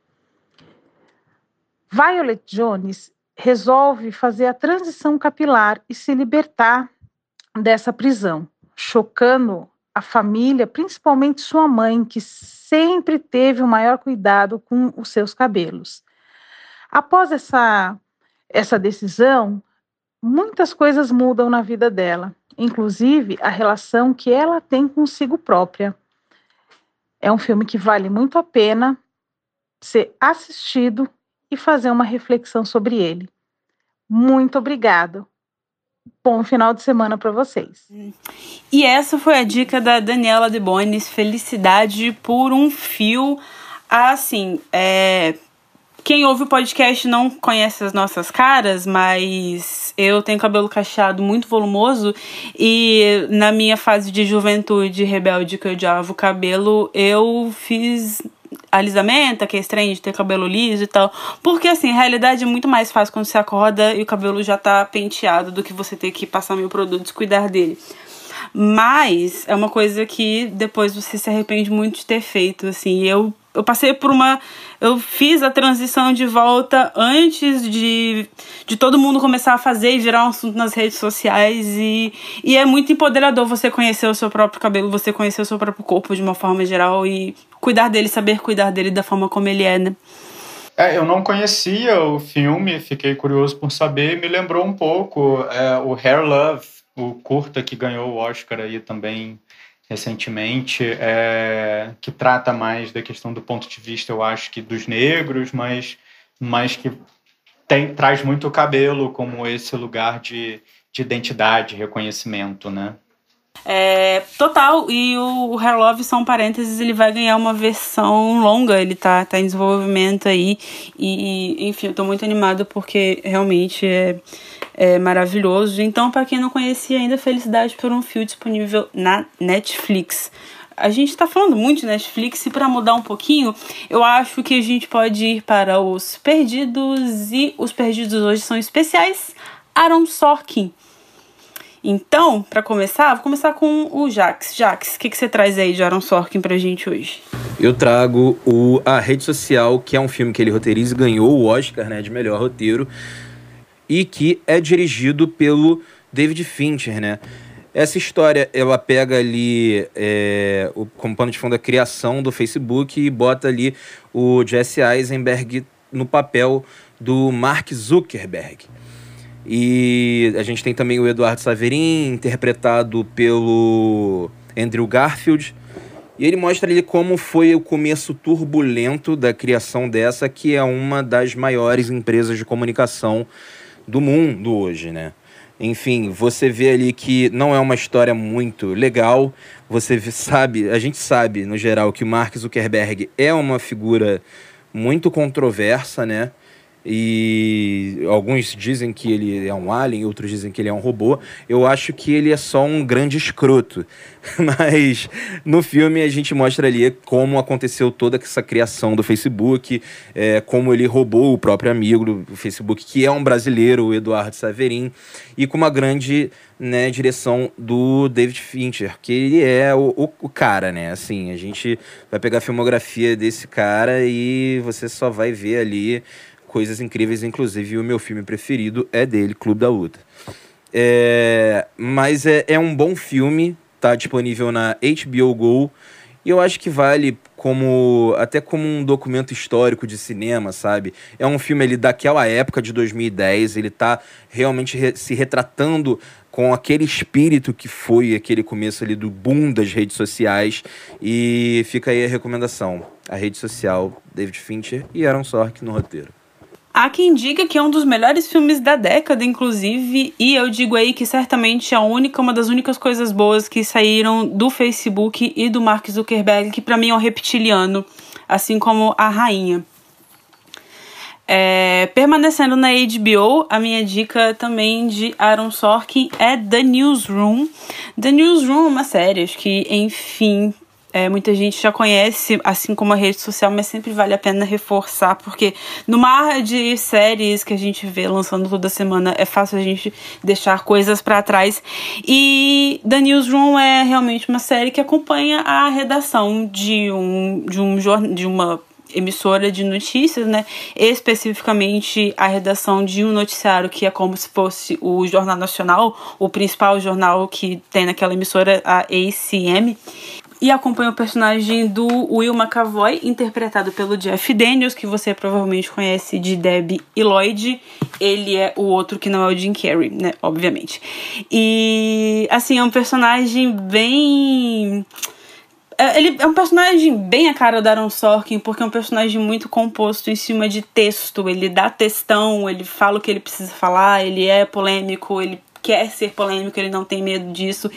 Violet Jones resolve fazer a transição capilar e se libertar dessa prisão, chocando a família, principalmente sua mãe, que sempre teve o maior cuidado com os seus cabelos. Após essa, essa decisão, muitas coisas mudam na vida dela, inclusive a relação que ela tem consigo própria. É um filme que vale muito a pena ser assistido e fazer uma reflexão sobre ele. Muito obrigado. Bom final de semana para vocês. E essa foi a dica da Daniela De Bonis, Felicidade por um Fio. Assim, é, quem ouve o podcast não conhece as nossas caras, mas eu tenho cabelo cacheado muito volumoso e na minha fase de juventude rebelde que eu odiava o cabelo, eu fiz alisamento, que é estranho de ter cabelo liso e tal. Porque, assim, a realidade é muito mais fácil quando você acorda e o cabelo já tá penteado do que você ter que passar mil produtos e cuidar dele. Mas é uma coisa que depois você se arrepende muito de ter feito, assim. Eu eu passei por uma. Eu fiz a transição de volta antes de, de todo mundo começar a fazer e virar um assunto nas redes sociais. E, e é muito empoderador você conhecer o seu próprio cabelo, você conhecer o seu próprio corpo de uma forma geral e cuidar dele, saber cuidar dele da forma como ele é, né? É, eu não conhecia o filme, fiquei curioso por saber, me lembrou um pouco é, o Hair Love, o curta que ganhou o Oscar aí também recentemente, é, que trata mais da questão do ponto de vista, eu acho que dos negros, mas, mas que tem, traz muito o cabelo como esse lugar de, de identidade, reconhecimento, né? É, total, e o, o Hair Love, são parênteses, ele vai ganhar uma versão longa, ele tá, tá em desenvolvimento aí, e enfim, eu tô muito animada porque realmente é, é maravilhoso. Então, para quem não conhecia ainda, felicidade por um fio disponível na Netflix. A gente está falando muito de Netflix e para mudar um pouquinho, eu acho que a gente pode ir para os perdidos e os perdidos hoje são especiais. Aaron Sorkin. Então, para começar, vou começar com o Jax. Jax, o que, que você traz aí de Aaron Sorkin pra gente hoje? Eu trago o A Rede Social, que é um filme que ele roteiriza e ganhou o Oscar né, de melhor roteiro, e que é dirigido pelo David Fincher, né? Essa história, ela pega ali é, o, como pano de fundo a criação do Facebook e bota ali o Jesse Eisenberg no papel do Mark Zuckerberg. E a gente tem também o Eduardo Saverin, interpretado pelo Andrew Garfield. E ele mostra ali como foi o começo turbulento da criação dessa, que é uma das maiores empresas de comunicação do mundo hoje, né? Enfim, você vê ali que não é uma história muito legal. Você sabe, a gente sabe, no geral, que Mark Zuckerberg é uma figura muito controversa, né? E alguns dizem que ele é um alien, outros dizem que ele é um robô. Eu acho que ele é só um grande escroto. Mas no filme a gente mostra ali como aconteceu toda essa criação do Facebook, é, como ele roubou o próprio amigo do Facebook, que é um brasileiro, o Eduardo Saverin, e com uma grande né, direção do David Fincher, que ele é o, o, o, cara, né? Assim, a gente vai pegar a filmografia desse cara e você só vai ver ali coisas incríveis, inclusive o meu filme preferido é dele, Clube da Luta. É, mas é, é um bom filme, tá disponível na HBO Go. E eu acho que vale como até como um documento histórico de cinema, sabe? É um filme ali daquela época de 2010, ele tá realmente re se retratando com aquele espírito que foi aquele começo ali do boom das redes sociais e fica aí a recomendação. A rede social, David Fincher e Aaron Sorkin no roteiro. Há quem diga que é um dos melhores filmes da década, inclusive, e eu digo aí que certamente é a única, uma das únicas coisas boas que saíram do Facebook e do Mark Zuckerberg, que para mim é um reptiliano, assim como a rainha. É, permanecendo na HBO, a minha dica também de Aaron Sorkin é The Newsroom. The Newsroom é uma série, acho que, enfim, é, muita gente já conhece, assim como a rede social, mas sempre vale a pena reforçar, porque no mar de séries que a gente vê lançando toda semana, é fácil a gente deixar coisas para trás. E The Newsroom é realmente uma série que acompanha a redação de um, de um de uma emissora de notícias, né? Especificamente a redação de um noticiário que é como se fosse o Jornal Nacional, o principal jornal que tem naquela emissora, a ACM e acompanha o personagem do Will McAvoy, interpretado pelo Jeff Daniels, que você provavelmente conhece de Debbie e Lloyd. Ele é o outro que não é o Jim Carrey, né? Obviamente. E, assim, é um personagem bem. É, ele é um personagem bem a cara do Aaron Sorkin, porque é um personagem muito composto em cima de texto. Ele dá textão, ele fala o que ele precisa falar, ele é polêmico, ele quer ser polêmico, ele não tem medo disso.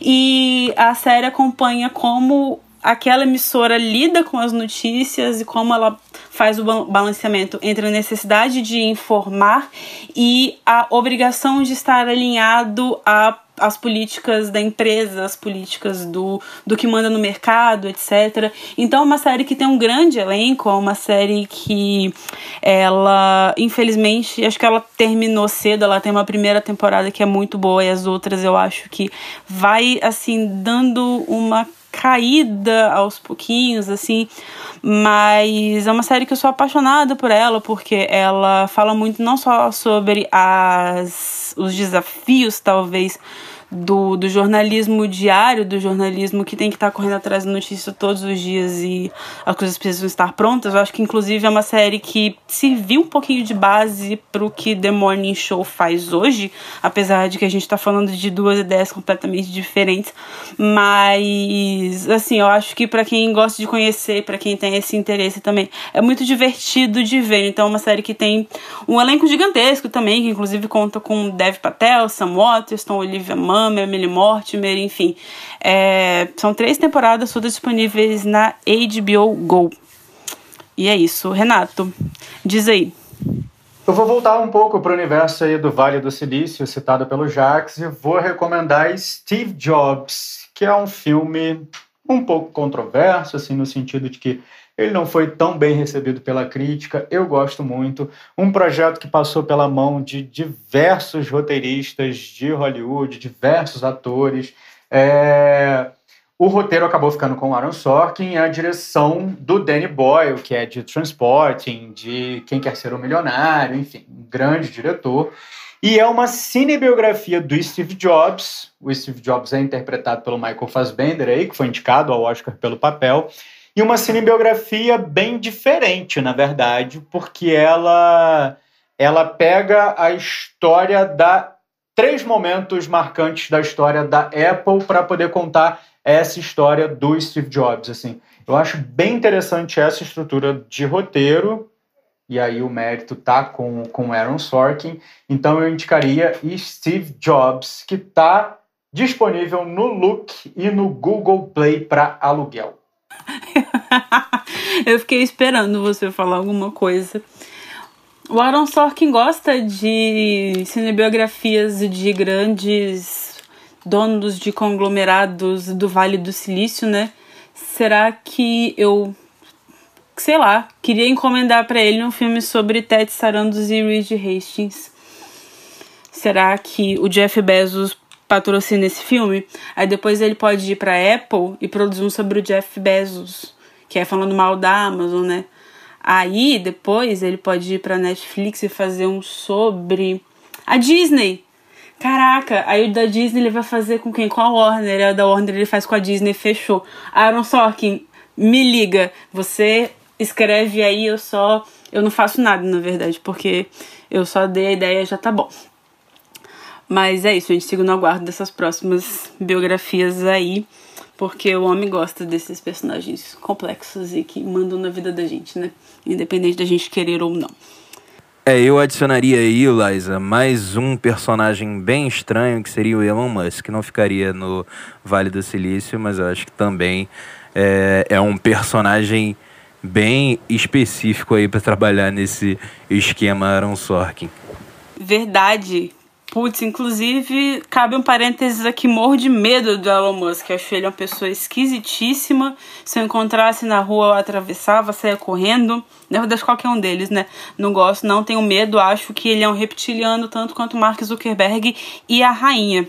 E a série acompanha como aquela emissora lida com as notícias e como ela faz o balanceamento entre a necessidade de informar e a obrigação de estar alinhado a as políticas da empresa, as políticas do, do que manda no mercado, etc. Então é uma série que tem um grande elenco, é uma série que ela, infelizmente, acho que ela terminou cedo, ela tem uma primeira temporada que é muito boa e as outras eu acho que vai assim dando uma caída aos pouquinhos, assim, mas é uma série que eu sou apaixonada por ela, porque ela fala muito não só sobre as, os desafios, talvez, do, do jornalismo diário, do jornalismo que tem que estar correndo atrás da notícia todos os dias e as coisas precisam estar prontas. Eu acho que, inclusive, é uma série que serviu um pouquinho de base para o que The Morning Show faz hoje, apesar de que a gente está falando de duas ideias completamente diferentes. Mas, assim, eu acho que para quem gosta de conhecer, para quem tem esse interesse também, é muito divertido de ver. Então, é uma série que tem um elenco gigantesco também, que inclusive conta com Dev Patel, Sam Waterston, Olivia Munn. Hammer, Millie Mortimer, enfim. É, são três temporadas todas disponíveis na HBO Go. E é isso. Renato, diz aí. Eu vou voltar um pouco para o universo aí do Vale do Silício, citado pelo Jax, e vou recomendar Steve Jobs, que é um filme um pouco controverso, assim, no sentido de que ele não foi tão bem recebido pela crítica, eu gosto muito. Um projeto que passou pela mão de diversos roteiristas de Hollywood, diversos atores. É... O roteiro acabou ficando com Aaron Sorkin e a direção do Danny Boyle, que é de Transporting, de Quem Quer Ser um Milionário, enfim, um grande diretor. E é uma cinebiografia do Steve Jobs. O Steve Jobs é interpretado pelo Michael Fassbender, aí, que foi indicado ao Oscar pelo papel. E uma cinebiografia bem diferente, na verdade, porque ela, ela pega a história da três momentos marcantes da história da Apple para poder contar essa história do Steve Jobs. Assim, eu acho bem interessante essa estrutura de roteiro. E aí o mérito tá com com Aaron Sorkin. Então eu indicaria Steve Jobs, que tá disponível no Look e no Google Play para aluguel. eu fiquei esperando você falar alguma coisa. O Aaron Sorkin gosta de cinebiografias de grandes donos de conglomerados do Vale do Silício, né? Será que eu, sei lá, queria encomendar para ele um filme sobre Ted Sarandos e Reed Hastings? Será que o Jeff Bezos patrocina esse filme? Aí depois ele pode ir para Apple e produzir um sobre o Jeff Bezos, que é falando mal da Amazon, né? Aí depois ele pode ir para Netflix e fazer um sobre a Disney, Caraca, aí o da Disney ele vai fazer com quem? Com a Warner. O da Warner ele faz com a Disney, fechou. Aaron Sorkin, me liga. Você escreve aí, eu só. Eu não faço nada, na verdade, porque eu só dei a ideia já tá bom. Mas é isso, a gente siga no aguardo dessas próximas biografias aí, porque o homem gosta desses personagens complexos e que mandam na vida da gente, né? Independente da gente querer ou não. É, eu adicionaria aí, Liza, mais um personagem bem estranho, que seria o Elon Musk, que não ficaria no Vale do Silício, mas eu acho que também é, é um personagem bem específico aí para trabalhar nesse esquema Aaron Sorkin. Verdade. Putz, inclusive, cabe um parênteses aqui, morro de medo do Elon Musk. Acho ele uma pessoa esquisitíssima. Se eu encontrasse na rua, eu atravessava, saia correndo. Na verdade, qualquer um deles, né? Não gosto, não tenho medo. Acho que ele é um reptiliano, tanto quanto Mark Zuckerberg e a rainha.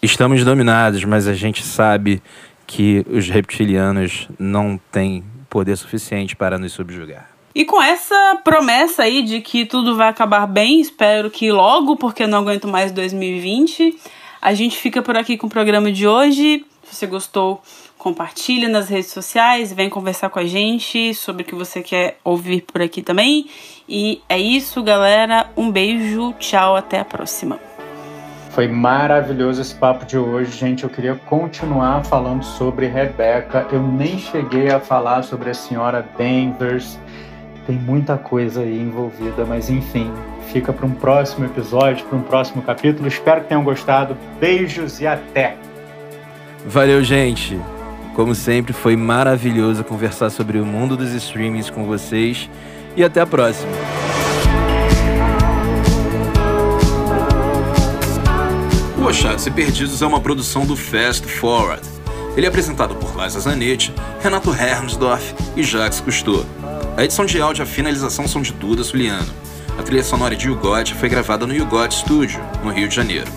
Estamos dominados, mas a gente sabe que os reptilianos não têm poder suficiente para nos subjugar. E com essa promessa aí de que tudo vai acabar bem, espero que logo, porque eu não aguento mais 2020. A gente fica por aqui com o programa de hoje. Se você gostou, compartilha nas redes sociais, vem conversar com a gente sobre o que você quer ouvir por aqui também. E é isso, galera. Um beijo, tchau, até a próxima. Foi maravilhoso esse papo de hoje, gente. Eu queria continuar falando sobre Rebecca. Eu nem cheguei a falar sobre a senhora Danvers tem muita coisa aí envolvida, mas enfim, fica para um próximo episódio, para um próximo capítulo. Espero que tenham gostado. Beijos e até! Valeu, gente! Como sempre, foi maravilhoso conversar sobre o mundo dos streamings com vocês e até a próxima! O Achados e Perdidos é uma produção do Fast Forward. Ele é apresentado por Liza Zanetti, Renato Hermsdorf e Jacques Cousteau. A edição de áudio e a finalização são de Duda Suliano. A trilha sonora de Yugot foi gravada no Yugot Studio, no Rio de Janeiro.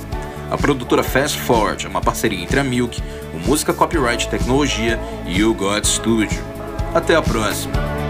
A produtora Fast Forward é uma parceria entre a Milk, o Música Copyright Tecnologia e o God Studio. Até a próxima!